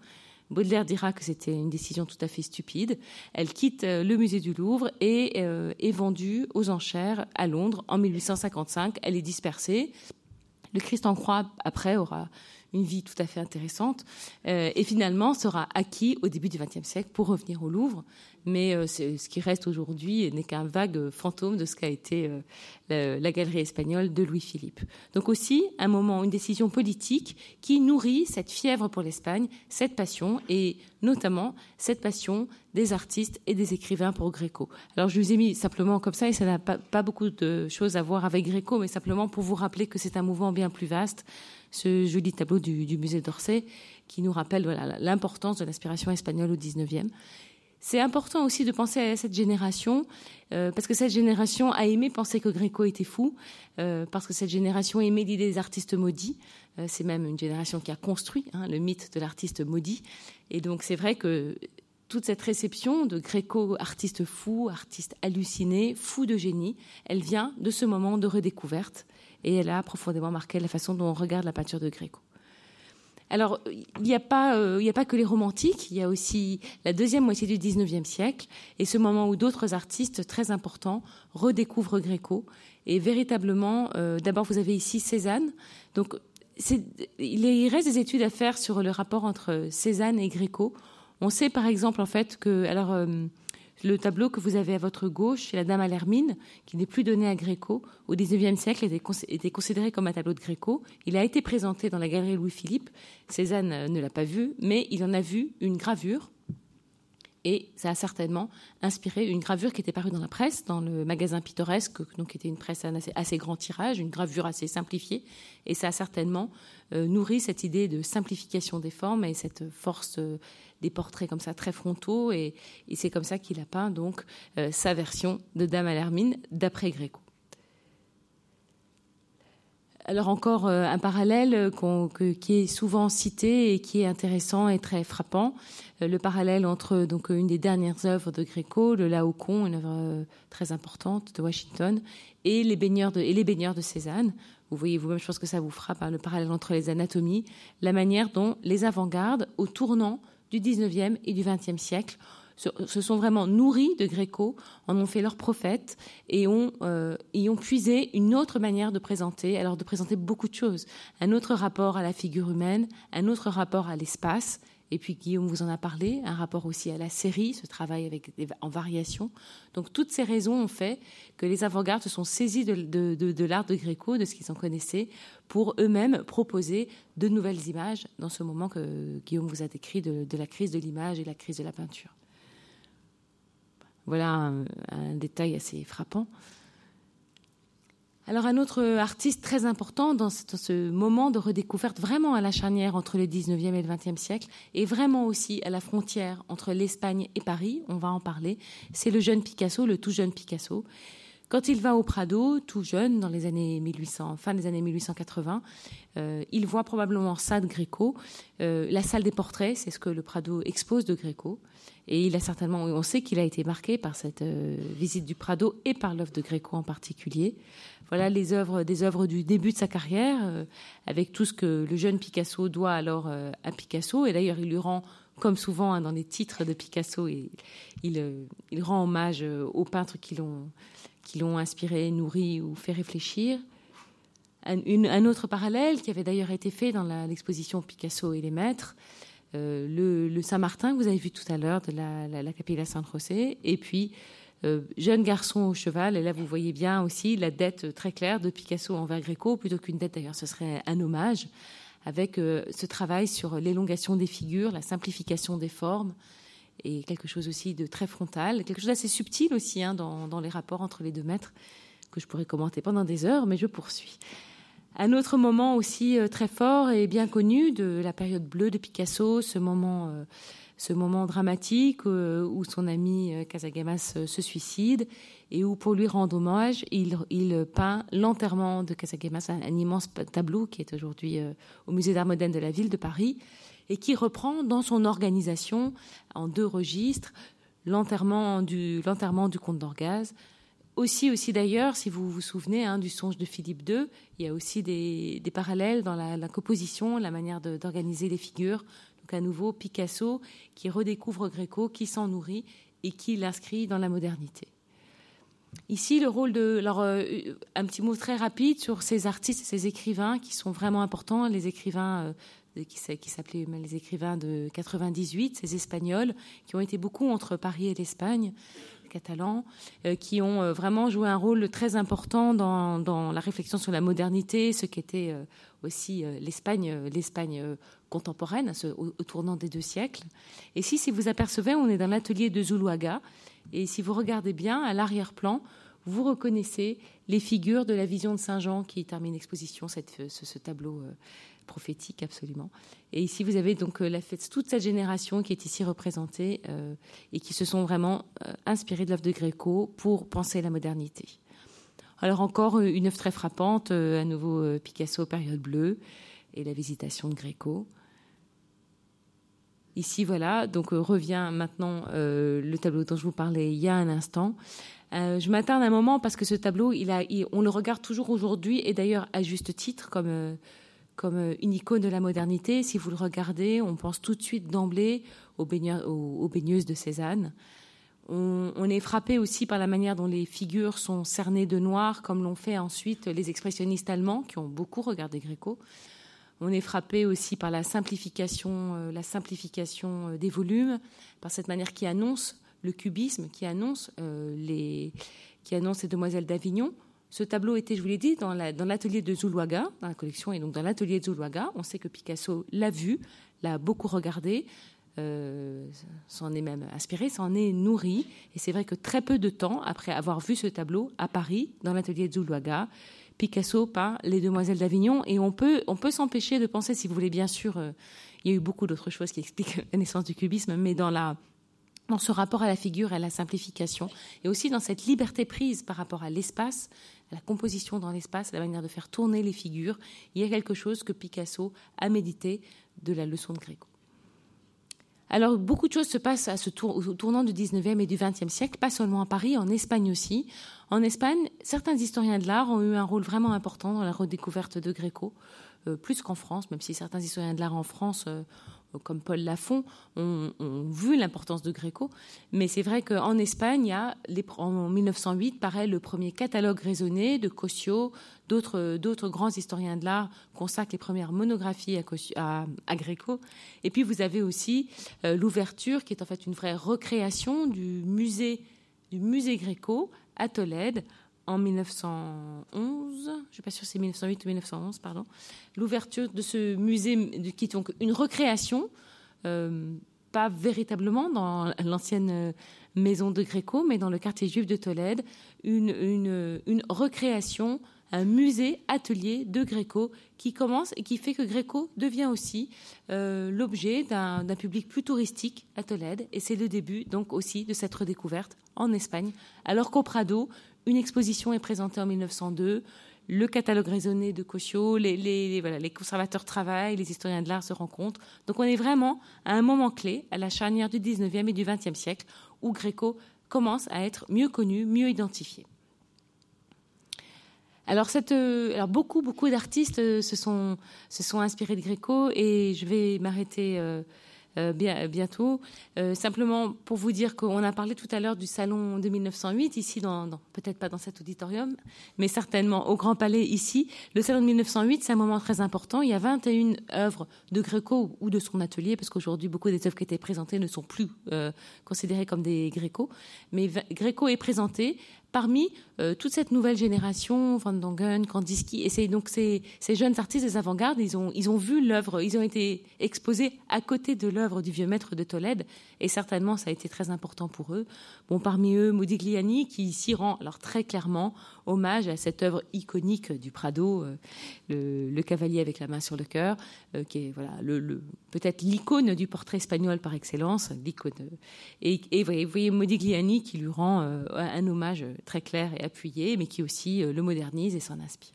Baudelaire dira que c'était une décision tout à fait stupide. Elle quitte euh, le musée du Louvre et euh, est vendue aux enchères à Londres en 1855. Elle est dispersée. Le Christ en croix, après, aura une vie tout à fait intéressante, euh, et finalement sera acquis au début du XXe siècle pour revenir au Louvre. Mais euh, ce qui reste aujourd'hui n'est qu'un vague fantôme de ce qu'a été euh, la, galerie espagnole de Louis-Philippe. Donc aussi un moment, une décision politique qui nourrit cette fièvre pour l'Espagne, cette passion, et notamment cette passion des artistes et des écrivains pour Gréco. Alors je vous ai mis simplement comme ça, et ça n'a pas, pas beaucoup de choses à voir avec Gréco, mais simplement pour vous rappeler que c'est un mouvement bien plus vaste ce joli tableau du, musée d'Orsay qui nous rappelle l'importance de l'inspiration espagnole au XIXe. C'est important aussi de penser à cette génération, euh, parce que cette génération a aimé penser que Gréco était fou, euh, parce que cette génération aimait l'idée des artistes maudits. Euh, c'est même une génération qui a construit hein, le mythe de l'artiste maudit. Et donc c'est vrai que toute cette réception de Gréco, artiste fou, artiste halluciné, fou de génie, elle vient de ce moment de redécouverte et elle a profondément marqué la façon dont on regarde la peinture de Gréco. Alors, il n'y a, pas, euh, a pas que les romantiques, il y a aussi la deuxième moitié du XIXe siècle, et ce moment où d'autres artistes très importants redécouvrent Gréco. Et véritablement, euh, d'abord, vous avez ici Cézanne. Donc, il reste des études à faire sur le rapport entre Cézanne et Gréco. On sait par exemple, en fait, que. Alors, euh, le tableau que vous avez à votre gauche, c'est la Dame à l'Hermine, qui n'est plus donné à Gréco. Au XIXe siècle, était, était considéré comme un tableau de Gréco. Il a été présenté dans la galerie Louis-Philippe. Cézanne euh, ne l'a pas vu, mais il en a vu une gravure. Et ça a certainement inspiré une gravure qui était parue dans la presse, dans le magasin pittoresque, donc qui était une presse assez, assez grand tirage, une gravure assez simplifiée. Et ça a certainement euh, nourri cette idée de simplification des formes et cette force euh, des portraits comme ça très frontaux et, c'est comme ça qu'il a peint donc euh, sa version de Dame à l'hermine d'après Gréco. Alors encore euh, un parallèle euh, qui est souvent cité et qui est intéressant et très frappant, le parallèle entre donc une des dernières œuvres de Gréco, le Laocoon, une œuvre très importante de Washington, et les baigneurs de, et les baigneurs de Cézanne. Vous voyez vous-même, je pense que ça vous frappe, hein, le parallèle entre les anatomies, la manière dont les avant-gardes, au tournant du 19e et du 20e siècle se sont vraiment nourris de Gréco, en ont fait leur prophète et ont, euh, y ont puisé une autre manière de présenter, alors de présenter beaucoup de choses. Un autre rapport à la figure humaine, un autre rapport à l'espace, et puis Guillaume vous en a parlé, un rapport aussi à la série, ce travail avec en variation. Donc toutes ces raisons ont fait que les avant-gardes se sont saisis de, l'art de Gréco, de ce qu'ils en connaissaient, pour eux-mêmes proposer de nouvelles images dans ce moment que Guillaume vous a décrit de, la crise de l'image et la crise de la peinture. Voilà un détail assez frappant. Alors un autre artiste très important dans ce, moment de redécouverte vraiment à la charnière entre le 19e et le 20e siècle et vraiment aussi à la frontière entre l'Espagne et Paris, on va en parler, c'est le jeune Picasso, le tout jeune Picasso. Quand il va au Prado, tout jeune, dans les années 1800, fin des années 1880, euh, il voit probablement ça de Gréco. Euh, la salle des portraits, c'est ce que le Prado expose de Gréco. Et il a certainement, on sait qu'il a été marqué par cette euh, visite du Prado et par l'œuvre de Gréco en particulier. Voilà les œuvres, des œuvres du début de sa carrière, euh, avec tout ce que le jeune Picasso doit alors euh, à Picasso. Et d'ailleurs, il lui rend, comme souvent hein, dans les titres de Picasso, il, il, rend hommage aux peintres qui l'ont, inspiré, nourri ou fait réfléchir. Un, autre parallèle qui avait d'ailleurs été fait dans l'exposition Picasso et les maîtres, euh, le, Saint-Martin que vous avez vu tout à l'heure de la, la, Capilla Saint-José, et puis euh, Jeune garçon au cheval, et là vous voyez bien aussi la dette très claire de Picasso envers Gréco, plutôt qu'une dette d'ailleurs, ce serait un hommage, avec euh, ce travail sur l'élongation des figures, la simplification des formes, et quelque chose aussi de très frontal, quelque chose d'assez subtil aussi hein, dans, dans les rapports entre les deux maîtres, que je pourrais commenter pendant des heures, mais je poursuis. Un autre moment aussi euh, très fort et bien connu de la période bleue de Picasso, ce moment euh, ce moment dramatique où son ami Casagamas se suicide et où, pour lui rendre hommage, il, peint l'enterrement de Casagamas, un, immense tableau qui est aujourd'hui au Musée d'art moderne de la ville de Paris et qui reprend dans son organisation en deux registres l'enterrement du comte d'Orgaz, aussi, aussi d'ailleurs, si vous vous souvenez hein, du songe de Philippe II, il y a aussi des, parallèles dans la, composition, la manière d'organiser les figures. Donc à nouveau, Picasso qui redécouvre Gréco, qui s'en nourrit et qui l'inscrit dans la modernité. Ici, le rôle de. Alors, euh, un petit mot très rapide sur ces artistes ces écrivains qui sont vraiment importants, les écrivains euh, qui, qui s'appelaient les écrivains de 98, ces Espagnols, qui ont été beaucoup entre Paris et l'Espagne catalans, euh, qui ont euh, vraiment joué un rôle très important dans, la réflexion sur la modernité, ce qu'était euh, aussi l'Espagne, contemporaine, au, tournant des deux siècles. Et si, si vous apercevez, on est dans l'atelier de Zuluaga, et si vous regardez bien, à l'arrière-plan, vous reconnaissez les figures de la vision de Saint Jean qui termine l'exposition, ce, tableau prophétique absolument. Et ici, vous avez donc euh, la fête, toute cette génération qui est ici représentée euh, et qui se sont vraiment euh, inspirés de l'œuvre de Gréco pour penser la modernité. Alors encore une œuvre très frappante, à nouveau Picasso, période bleue, et la visitation de Gréco. Ici, voilà, donc revient maintenant le tableau dont je vous parlais il y a un instant. je m'attarde un moment parce que ce tableau, il a, on le regarde toujours aujourd'hui, et d'ailleurs à juste titre, comme comme euh, une icône de la modernité. Si vous le regardez, on pense tout de suite d'emblée aux, baigneuses de Cézanne. On, est frappé aussi par la manière dont les figures sont cernées de noir, comme l'ont fait ensuite les expressionnistes allemands qui ont beaucoup regardé Gréco. On est frappé aussi par la simplification, euh, la simplification euh, des volumes, par cette manière qui annonce le cubisme, qui annonce les, qui annonce les Demoiselles d'Avignon. Ce tableau était, je vous l'ai dit, dans l'atelier de Zuluaga, dans la collection, et donc dans l'atelier de Zuluaga. On sait que Picasso l'a vu, l'a beaucoup regardé, euh, s'en est même inspiré, s'en est nourri. Et c'est vrai que très peu de temps après avoir vu ce tableau à Paris, dans l'atelier de Zuluaga, Picasso peint Les Demoiselles d'Avignon. Et on peut, on peut s'empêcher de penser, si vous voulez, bien sûr, euh, il y a eu beaucoup d'autres choses qui expliquent la naissance du cubisme, mais dans la dans ce rapport à la figure et à la simplification, et aussi dans cette liberté prise par rapport à l'espace, la composition dans l'espace, la manière de faire tourner les figures, il y a quelque chose que Picasso a médité de la leçon de Gréco. Alors, beaucoup de choses se passent au tournant du 19e et du 20e siècle, pas seulement à Paris, en Espagne aussi. En Espagne, certains historiens de l'art ont eu un rôle vraiment important dans la redécouverte de Gréco, euh, plus qu'en France, même si certains historiens de l'art en France euh, comme Paul Lafont, ont, vu l'importance de Gréco. Mais c'est vrai qu'en Espagne, en 1908 paraît le premier catalogue raisonné de Cossio. D'autres grands historiens de l'art consacrent les premières monographies à, à, Gréco. Et puis vous avez aussi euh, l'ouverture, qui est en fait une vraie recréation du musée du musée Gréco à Tolède en 1911, je ne suis pas sûre si c'est 1908 ou 1911, pardon, l'ouverture de ce musée qui est donc une recréation, euh, pas véritablement dans l'ancienne euh, maison de Gréco, mais dans le quartier juif de Tolède, une, recréation, un musée atelier de Gréco qui commence et qui fait que Gréco devient aussi euh, l'objet d'un public plus touristique à Tolède. Et c'est le début donc aussi de cette redécouverte en Espagne, alors qu'au Prado, une exposition est présentée en 1902, le catalogue raisonné de Cochot, les, conservateurs travaillent, les historiens de l'art se rencontrent. Donc on est vraiment à un moment clé, à la charnière du 19e et du 20e siècle, où Gréco commence à être mieux connu, mieux identifié. Alors, euh, beaucoup, beaucoup d'artistes euh, se sont, se sont inspirés de Gréco et je vais m'arrêter euh, euh, bien, bientôt. Euh, simplement pour vous dire qu'on a parlé tout à l'heure du salon de 1908, ici, dans, peut-être pas dans cet auditorium, mais certainement au Grand Palais, ici. Le salon de 1908, c'est un moment très important. Il y a 21 œuvres de Gréco ou de son atelier, parce qu'aujourd'hui, beaucoup des œuvres qui étaient présentées ne sont plus considérées comme des Gréco. Mais Gréco est présenté parmi euh, toute cette nouvelle génération, Van Dongen, Kandinsky, et donc ces, jeunes artistes des avant-gardes, ils ont, vu l'œuvre, ils ont été exposés à côté de l'œuvre du vieux maître de Tolède, et certainement ça a été très important pour eux. Bon, parmi eux, Modigliani, qui s'y rend alors très clairement hommage à cette œuvre iconique du Prado, euh, le, cavalier avec la main sur le cœur, euh, qui est voilà peut-être l'icône du portrait espagnol par excellence, l'icône. Et vous voyez Modigliani qui lui rend un hommage très clair et appuyé, mais qui aussi euh, le modernise et s'en inspire.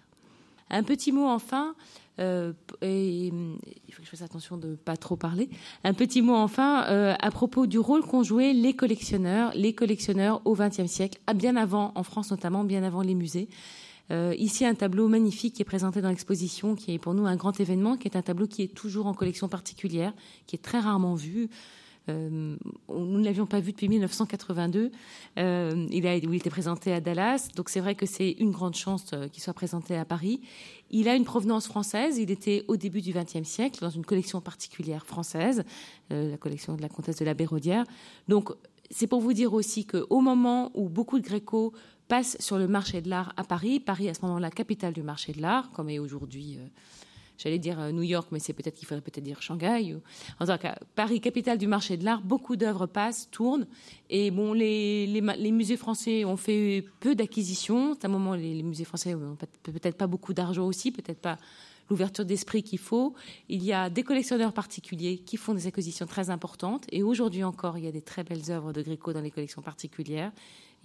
Un petit mot enfin, euh, il faut que je fasse attention de ne pas trop parler. Un petit mot enfin euh, à propos du rôle qu'ont joué les collectionneurs, les collectionneurs au XXe siècle, à bien avant, en France notamment, bien avant les musées. ici, un tableau magnifique qui est présenté dans l'exposition, qui est pour nous un grand événement, qui est un tableau qui est toujours en collection particulière, qui est très rarement vu. Euh, nous ne l'avions pas vu depuis 1982. Euh, il, a, il était présenté à Dallas, donc c'est vrai que c'est une grande chance euh, qu'il soit présenté à Paris. Il a une provenance française. Il était au début du XXe siècle dans une collection particulière française, la collection de la comtesse de la Béraudière. Donc c'est pour vous dire aussi qu'au moment où beaucoup de Gréco passent sur le marché de l'art à Paris, Paris à ce moment-là capitale du marché de l'art, comme est aujourd'hui j'allais dire euh, New York, mais c'est peut-être qu'il faudrait peut-être dire Shanghai. Ou... En tout cas, Paris, capitale du marché de l'art, beaucoup d'œuvres passent, tournent. Et bon, les, les, musées français ont fait peu d'acquisitions. À un moment, les, musées français n'ont peut-être pas beaucoup d'argent aussi, peut-être pas l'ouverture d'esprit qu'il faut. Il y a des collectionneurs particuliers qui font des acquisitions très importantes. Et aujourd'hui encore, il y a des très belles œuvres de Gréco dans les collections particulières.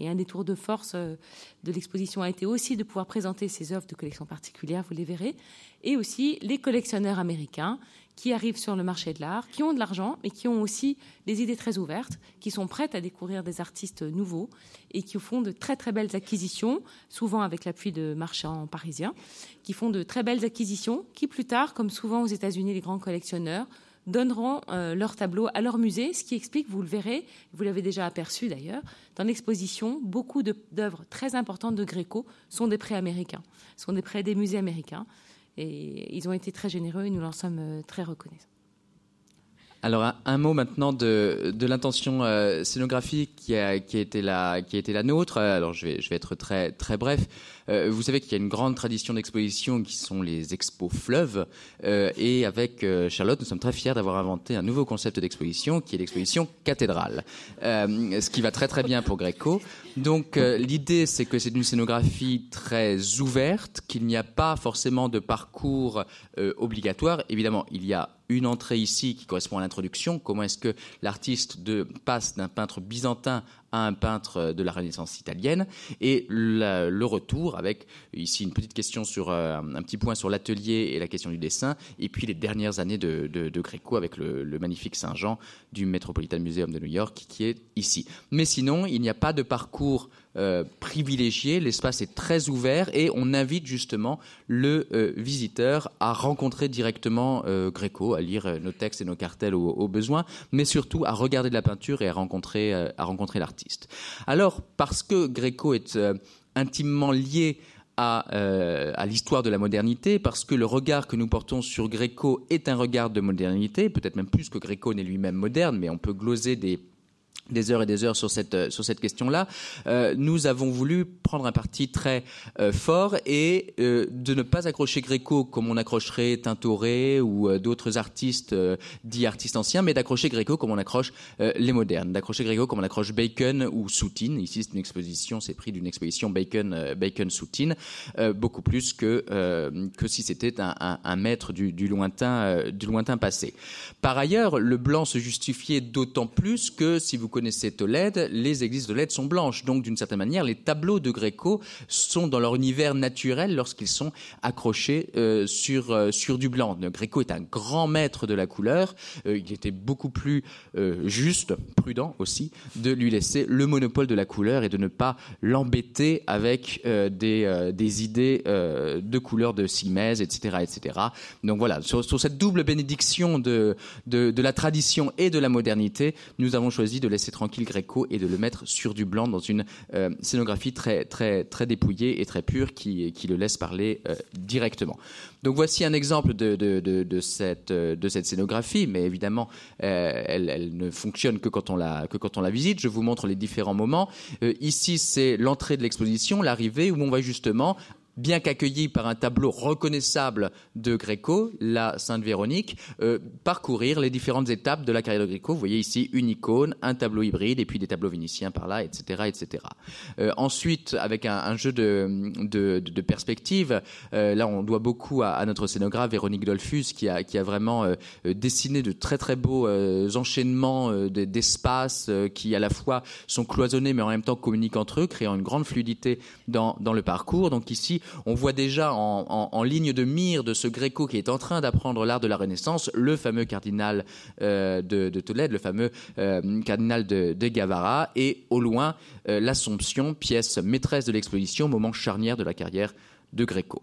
Et un des tours de force euh, de l'exposition a été aussi de pouvoir présenter ces œuvres de collection particulière, vous les verrez, et aussi les collectionneurs américains qui arrivent sur le marché de l'art, qui ont de l'argent, mais qui ont aussi des idées très ouvertes, qui sont prêtes à découvrir des artistes nouveaux et qui font de très très belles acquisitions, souvent avec l'appui de marchands parisiens, qui font de très belles acquisitions, qui plus tard, comme souvent aux États-Unis, les grands collectionneurs, donneront euh, leurs tableaux à leur musée, ce qui explique, vous le verrez, vous l'avez déjà aperçu d'ailleurs, dans l'exposition, beaucoup d'œuvres très importantes de Gréco sont des prêts américains, sont des prêts des musées américains. Et ils ont été très généreux et nous leur sommes euh, très reconnaissants. Alors un, mot maintenant de, de l'intention euh, scénographique qui a, qui, a été la, qui a la nôtre. Alors je vais, je vais être très, très bref. Euh, vous savez qu'il y a une grande tradition d'exposition qui sont les expos fleuves. Euh, et avec euh, Charlotte, nous sommes très fiers d'avoir inventé un nouveau concept d'exposition qui est l'exposition cathédrale. Euh, ce qui va très très bien pour Greco. Donc l'idée c'est que c'est une scénographie très ouverte, qu'il n'y a pas forcément de parcours obligatoire. Évidemment, il y a une entrée ici qui correspond à l'introduction. Comment est-ce que l'artiste passe d'un peintre byzantin un peintre de la Renaissance italienne et le retour avec ici une petite question sur euh, un petit point sur l'atelier et la question du dessin et puis les dernières années de, de, Gréco avec le, le magnifique Saint-Jean du Metropolitan Museum de New York qui est ici. Mais sinon, il n'y a pas de parcours euh, privilégié, l'espace est très ouvert et on invite justement le euh, visiteur à rencontrer directement euh, Gréco, à lire nos textes et nos cartels au, besoin, mais surtout à regarder de la peinture et à rencontrer, l'artiste. Alors, parce que Gréco est intimement lié à, à l'histoire de la modernité, parce que le regard que nous portons sur Gréco est un regard de modernité, peut-être même plus que Gréco n'est lui-même moderne, mais on peut gloser des des heures et des heures sur cette euh, sur cette question-là. Euh, nous avons voulu prendre un parti très euh, fort et de ne pas accrocher Gréco comme on accrocherait Tintoré ou d'autres artistes dits artistes anciens, mais d'accrocher Gréco comme on accroche les modernes, d'accrocher Gréco comme on accroche Bacon ou Soutine. Ici, c'est une exposition, c'est pris d'une exposition Bacon Bacon Soutine, beaucoup plus que que si c'était un, un, un, maître du, du lointain du lointain passé. Par ailleurs, le blanc se justifiait d'autant plus que si vous connaissez Tolède, les églises de Tolède sont blanches. Donc, d'une certaine manière, les tableaux de Gréco sont dans leur univers naturel lorsqu'ils sont accrochés euh, sur, euh, sur du blanc. Gréco est un grand maître de la couleur. Euh, il était beaucoup plus juste, prudent aussi, de lui laisser le monopole de la couleur et de ne pas l'embêter avec des, des idées de couleur de simèse, etc., etc. Donc voilà, sur, cette double bénédiction de, de la tradition et de la modernité, nous avons choisi de laisser tranquille Gréco et de le mettre sur du blanc dans une scénographie très, très, très dépouillée et très pure qui, le laisse parler directement. Donc voici un exemple de, de cette, scénographie, mais évidemment, elle, elle, ne fonctionne que quand, on la, que quand on la visite. Je vous montre les différents moments. ici, c'est l'entrée de l'exposition, l'arrivée, où on va justement bien qu'accueilli par un tableau reconnaissable de Gréco, la Sainte Véronique, euh, parcourir les différentes étapes de la carrière de Gréco. Vous voyez ici une icône, un tableau hybride et puis des tableaux vénitiens par là, etc. etc. Euh, ensuite, avec un, jeu de, de, perspective, euh, là on doit beaucoup à, notre scénographe Véronique Dolphus qui a, qui a vraiment dessiné de très très beaux enchaînements d'espaces qui à la fois sont cloisonnés mais en même temps communiquent entre eux, créant une grande fluidité dans, dans le parcours. Donc ici, on voit déjà en, ligne de mire de ce Gréco qui est en train d'apprendre l'art de la Renaissance, le fameux cardinal euh, de, Tolède, le fameux euh, cardinal de, de, Gavara, et au loin, euh, l'Assomption, pièce maîtresse de l'exposition, moment charnière de la carrière de Gréco.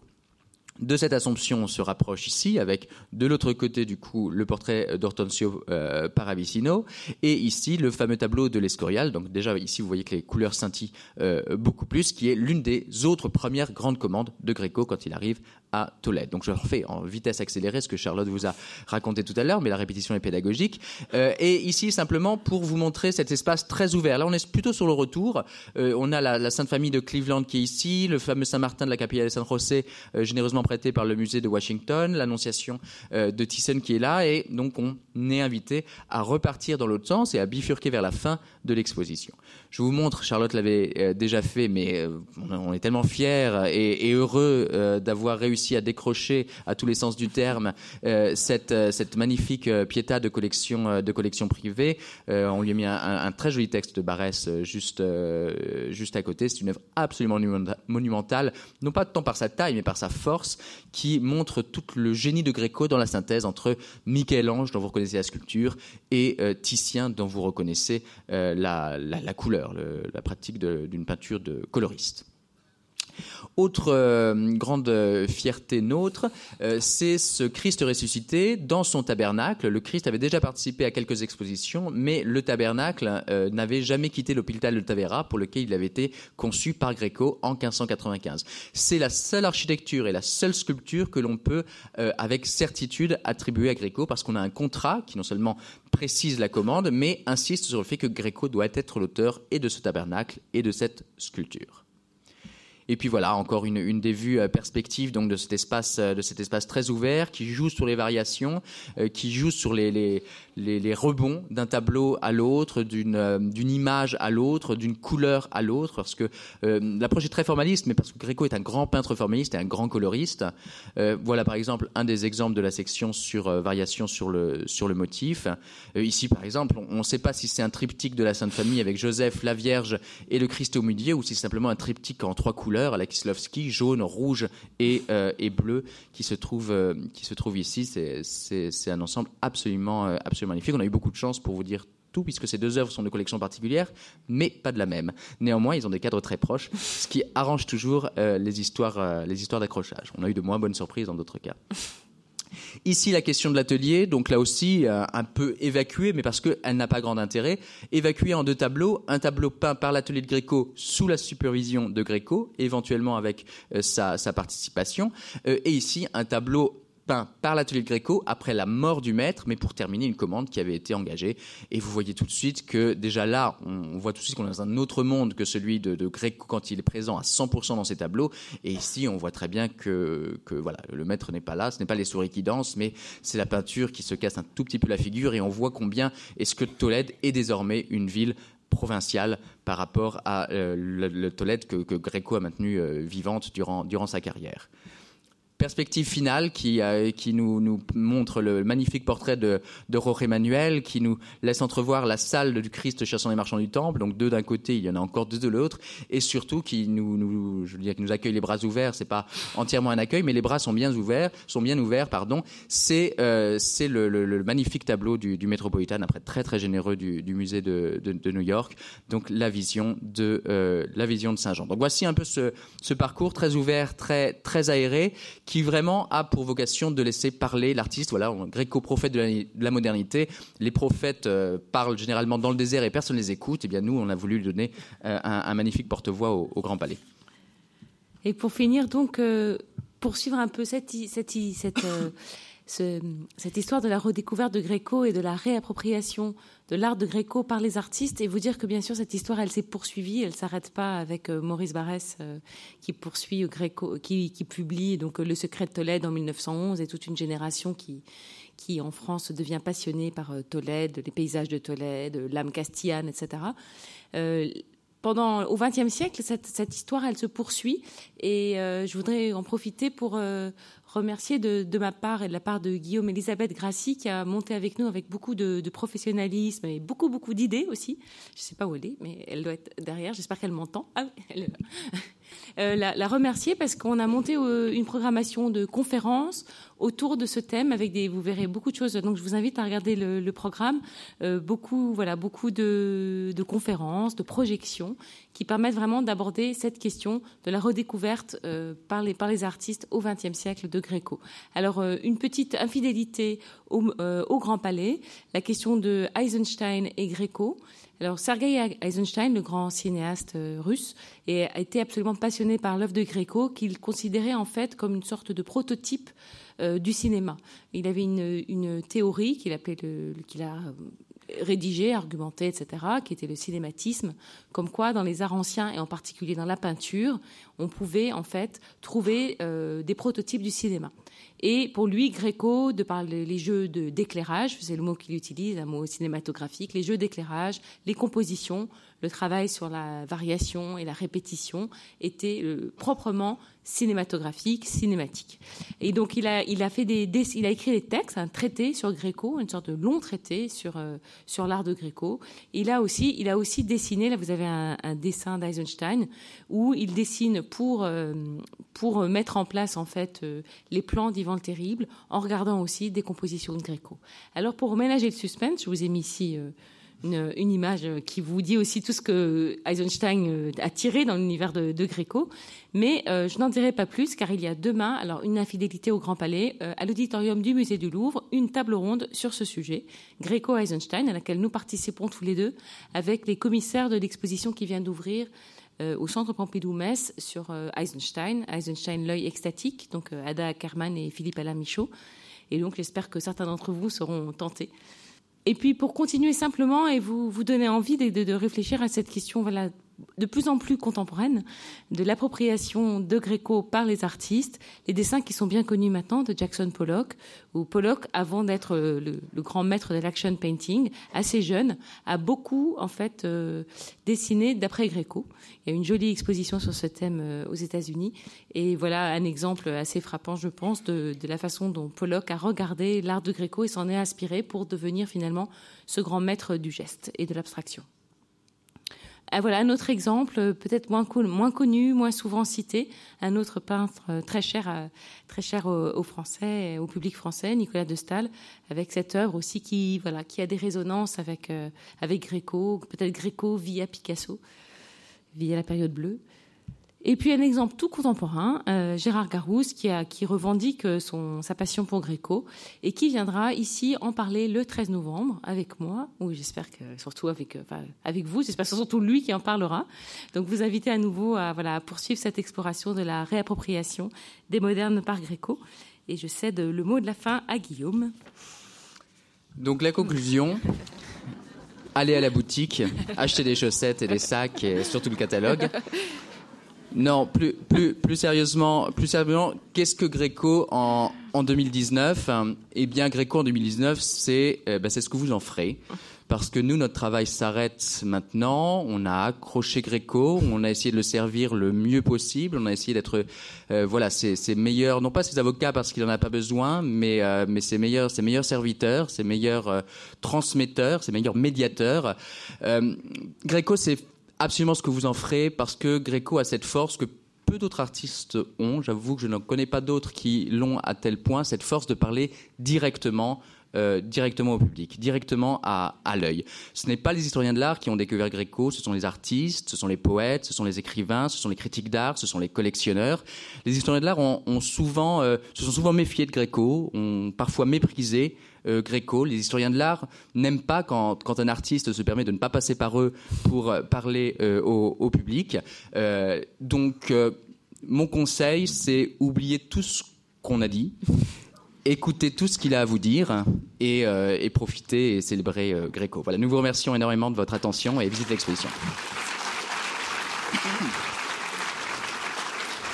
De cette assomption, on se rapproche ici avec de l'autre côté du coup le portrait d'Ortensio euh, Paravicino et ici le fameux tableau de l'Escorial. Donc déjà ici vous voyez que les couleurs scintillent euh, beaucoup plus, qui est l'une des autres premières grandes commandes de Gréco quand il arrive à Tolède. Donc je refais en vitesse accélérée ce que Charlotte vous a raconté tout à l'heure, mais la répétition est pédagogique. Euh, et ici simplement pour vous montrer cet espace très ouvert. Là on est plutôt sur le retour. Euh, on a la, Sainte Famille de Cleveland qui est ici, le fameux Saint-Martin de la Capilla de San José, euh, généreusement prêté par le musée de Washington, l'Annonciation de Thyssen qui est là, et donc on est invité à repartir dans l'autre sens et à bifurquer vers la fin de l'exposition. Je vous montre, Charlotte l'avait euh, déjà fait, mais euh, on est tellement fiers et, heureux euh, d'avoir réussi à décrocher à tous les sens du terme cette, magnifique Pietà de collection, de collection privée. on lui a mis un, très joli texte de Barès juste, juste à côté. C'est une œuvre absolument monumentale, non pas tant par sa taille, mais par sa force, qui montre tout le génie de Gréco dans la synthèse entre Michel-Ange, dont vous reconnaissez la sculpture, et Titien, dont vous reconnaissez la, la couleur la pratique d'une peinture de coloriste. Autre euh, grande fierté nôtre, euh, c'est ce Christ ressuscité dans son tabernacle. Le Christ avait déjà participé à quelques expositions, mais le tabernacle euh, n'avait jamais quitté l'hôpital de Tavera pour lequel il avait été conçu par Gréco en 1595. C'est la seule architecture et la seule sculpture que l'on peut avec certitude attribuer à Gréco parce qu'on a un contrat qui non seulement précise la commande, mais insiste sur le fait que Gréco doit être l'auteur et de ce tabernacle et de cette sculpture. Et puis voilà, encore une, des vues euh, perspectives donc de cet espace, euh, de cet espace très ouvert qui joue sur les variations, euh, qui joue sur les, les, rebonds d'un tableau à l'autre, d'une d'une image à l'autre, d'une couleur à l'autre, parce que l'approche est très formaliste, mais parce que Gréco est un grand peintre formaliste et un grand coloriste. voilà par exemple un des exemples de la section sur variation sur le sur le motif. ici par exemple, on ne sait pas si c'est un triptyque de la Sainte Famille avec Joseph, la Vierge et le Christ au milieu, ou si c'est simplement un triptyque en trois couleurs à la Kislovski, jaune, rouge et, euh, et bleu, qui se trouve, euh, qui se trouve ici. C'est un ensemble absolument, euh, magnifique. On a eu beaucoup de chance pour vous dire tout, puisque ces deux œuvres sont de collections particulières, mais pas de la même. Néanmoins, ils ont des cadres très proches, ce qui arrange toujours les histoires, les histoires d'accrochage. On a eu de moins bonnes surprises dans d'autres cas. Ici, la question de l'atelier, donc là aussi, euh, un peu évacuée, mais parce qu'elle n'a pas grand intérêt, évacuée en deux tableaux. Un tableau peint par l'atelier de Gréco sous la supervision de Gréco, éventuellement avec euh, sa, participation. Euh, et ici, un tableau par l'atelier de Gréco après la mort du maître, mais pour terminer une commande qui avait été engagée. Et vous voyez tout de suite que déjà là, on, voit tout de suite qu'on est dans un autre monde que celui de, Gréco quand il est présent à 100% dans ses tableaux. Et ici, on voit très bien que, voilà, le maître n'est pas là, ce n'est pas les souris qui dansent, mais c'est la peinture qui se casse un tout petit peu la figure. Et on voit combien est-ce que Tolède est désormais une ville provinciale par rapport à euh, Tolède que, que, Gréco a maintenu euh, vivante durant, durant sa carrière perspective finale qui, euh, nous, montre le magnifique portrait de, de Jorge Manuel, qui nous laisse entrevoir la salle du Christ chassant les marchands du temple, donc deux d'un côté, il y en a encore deux de l'autre, et surtout qui nous, accueille les bras ouverts. C'est pas entièrement un accueil, mais les bras sont bien ouverts, sont bien ouverts, pardon. C'est euh, le, magnifique tableau du, du Metropolitan, après très très généreux du, musée de, New York. Donc la vision de euh, Saint Jean. Donc voici un peu ce, parcours très ouvert, très très aéré vraiment a pour vocation de laisser parler l'artiste. Voilà, gréco-prophète de, la modernité. Les prophètes euh, parlent généralement dans le désert et personne ne les écoute. Et eh bien nous, on a voulu lui donner euh, un, magnifique porte-voix au, Grand Palais. Et pour finir, donc, euh, poursuivre un peu cette, cette cette histoire de la redécouverte de Gréco et de la réappropriation de l'art de Gréco par les artistes et vous dire que bien sûr cette histoire elle s'est poursuivie, elle s'arrête pas avec euh, Maurice Barrès euh, qui poursuit Gréco, qui, publie donc Le Secret de Tolède en 1911 et toute une génération qui qui en France devient passionnée par euh, Tolède, les paysages de Tolède, l'âme castillane, etc. pendant au XXe siècle, cette, cette, histoire, elle se poursuit, et je voudrais en profiter pour remercier de, ma part et de la part de Guillaume Elisabeth Grassi qui a monté avec nous avec beaucoup de, professionnalisme et beaucoup beaucoup d'idées aussi. Je ne sais pas où elle est, mais elle doit être derrière. J'espère qu'elle m'entend. Ah, elle, euh, la, remercier parce qu'on a monté euh, une programmation de conférences autour de ce thème avec des, vous verrez beaucoup de choses. Donc je vous invite à regarder le, programme, euh, beaucoup, voilà, beaucoup de, conférences, de projections qui permettent vraiment d'aborder cette question de la redécouverte par les par les artistes au XXe siècle de Gréco. Alors une petite infidélité au, au Grand Palais, la question de Eisenstein et Gréco. Alors, Sergei Eisenstein, le grand cinéaste euh, russe, a été absolument passionné par l'œuvre de Gréco, qu'il considérait en fait comme une sorte de prototype euh, du cinéma. Il avait une, théorie qu'il appelait qu'il a euh, rédigée, argumentée, etc., qui était le cinématisme, comme quoi dans les arts anciens et en particulier dans la peinture, on pouvait en fait trouver des prototypes du cinéma. Et pour lui, Gréco, de par les jeux d'éclairage, c'est le mot qu'il utilise, un mot cinématographique, les jeux d'éclairage, les compositions, le travail sur la variation et la répétition était euh, proprement cinématographique, cinématique. Et donc il a, il a fait des, il a écrit des textes, un traité sur Gréco, une sorte de long traité sur euh, sur l'art de Gréco. Il a aussi, il a aussi dessiné. Là, vous avez un, dessin d'Eisenstein où il dessine pour euh, pour mettre en place en fait les plans d'Ivan le Terrible, en regardant aussi des compositions de Gréco. Alors pour ménager le suspense, je vous ai mis ici une, image qui vous dit aussi tout ce que Eisenstein euh, a tiré dans l'univers de, Gréco. Mais euh, je n'en dirai pas plus car il y a demain, alors une infidélité au Grand Palais, euh, à l'auditorium du musée du Louvre, une table ronde sur ce sujet, Gréco-Eisenstein, à laquelle nous participons tous les deux avec les commissaires de l'exposition qui vient d'ouvrir au Centre Pompidou-Metz sur Eisenstein, Eisenstein l'œil extatique, donc Ada Ackerman et Philippe Alain Michaud. Et donc j'espère que certains d'entre vous seront tentés et puis pour continuer simplement et vous, vous donner envie de, de, de réfléchir à cette question voilà, de plus en plus contemporaine de l'appropriation de Gréco par les artistes, les dessins qui sont bien connus maintenant de Jackson Pollock, où Pollock, avant d'être le, grand maître de l'action painting, assez jeune, a beaucoup en fait euh, dessiné d'après Gréco. Il y a une jolie exposition sur ce thème euh, aux États-Unis, et voilà un exemple assez frappant, je pense, de, de la façon dont Pollock a regardé l'art de Gréco et s'en est inspiré pour devenir finalement ce grand maître du geste et de l'abstraction. Ah, voilà un autre exemple, euh, peut-être moins, connu, moins souvent cité, un autre peintre euh, très cher, très cher Français, au public français, Nicolas de Stahl, avec cette œuvre aussi qui, voilà, qui a des résonances avec, euh, avec Gréco, peut-être Gréco via Picasso, via la période bleue. Et puis un exemple tout contemporain, euh, Gérard Garousse, qui, revendique son, sa passion pour Gréco et qui viendra ici en parler le 13 novembre avec moi, ou j'espère que surtout avec, euh, avec vous, j'espère surtout lui qui en parlera. Donc vous invitez à nouveau à, voilà, à poursuivre cette exploration de la réappropriation des modernes par Gréco. Et je cède le mot de la fin à Guillaume. Donc la conclusion, allez à la boutique, acheter des chaussettes et des sacs et surtout le catalogue. Non, plus, plus, plus sérieusement, plus sérieusement, qu'est-ce que Gréco en, en 2019 Eh bien, Gréco en 2019, c'est euh, ce que vous en ferez. Parce que nous, notre travail s'arrête maintenant. On a accroché Gréco, on a essayé de le servir le mieux possible. On a essayé d'être, euh, voilà, ses, meilleurs, non pas ses avocats parce qu'il n'en a pas besoin, mais, euh, mais ses meilleurs, ses meilleurs serviteurs, ses meilleurs transmetteurs, ses meilleurs médiateurs. Gréco, c'est absolument ce que vous en ferez parce que Gréco a cette force que peu d'autres artistes ont. J'avoue que je n'en connais pas d'autres qui l'ont à tel point, cette force de parler directement euh, directement au public, directement à, l'œil. Ce n'est pas les historiens de l'art qui ont découvert Gréco, ce sont les artistes, ce sont les poètes, ce sont les écrivains, ce sont les critiques d'art, ce sont les collectionneurs. Les historiens de l'art ont souvent, euh, se sont souvent méfiés de Gréco, ont parfois méprisé euh, Gréco. Les historiens de l'art n'aiment pas quand, un artiste se permet de ne pas passer par eux pour parler euh, au, public. Euh, donc, mon conseil, c'est oublier tout ce qu'on a dit écoutez tout ce qu'il a à vous dire et, euh, et profitez et célébrez euh, Gréco. Voilà, nous vous remercions énormément de votre attention et visite l'exposition.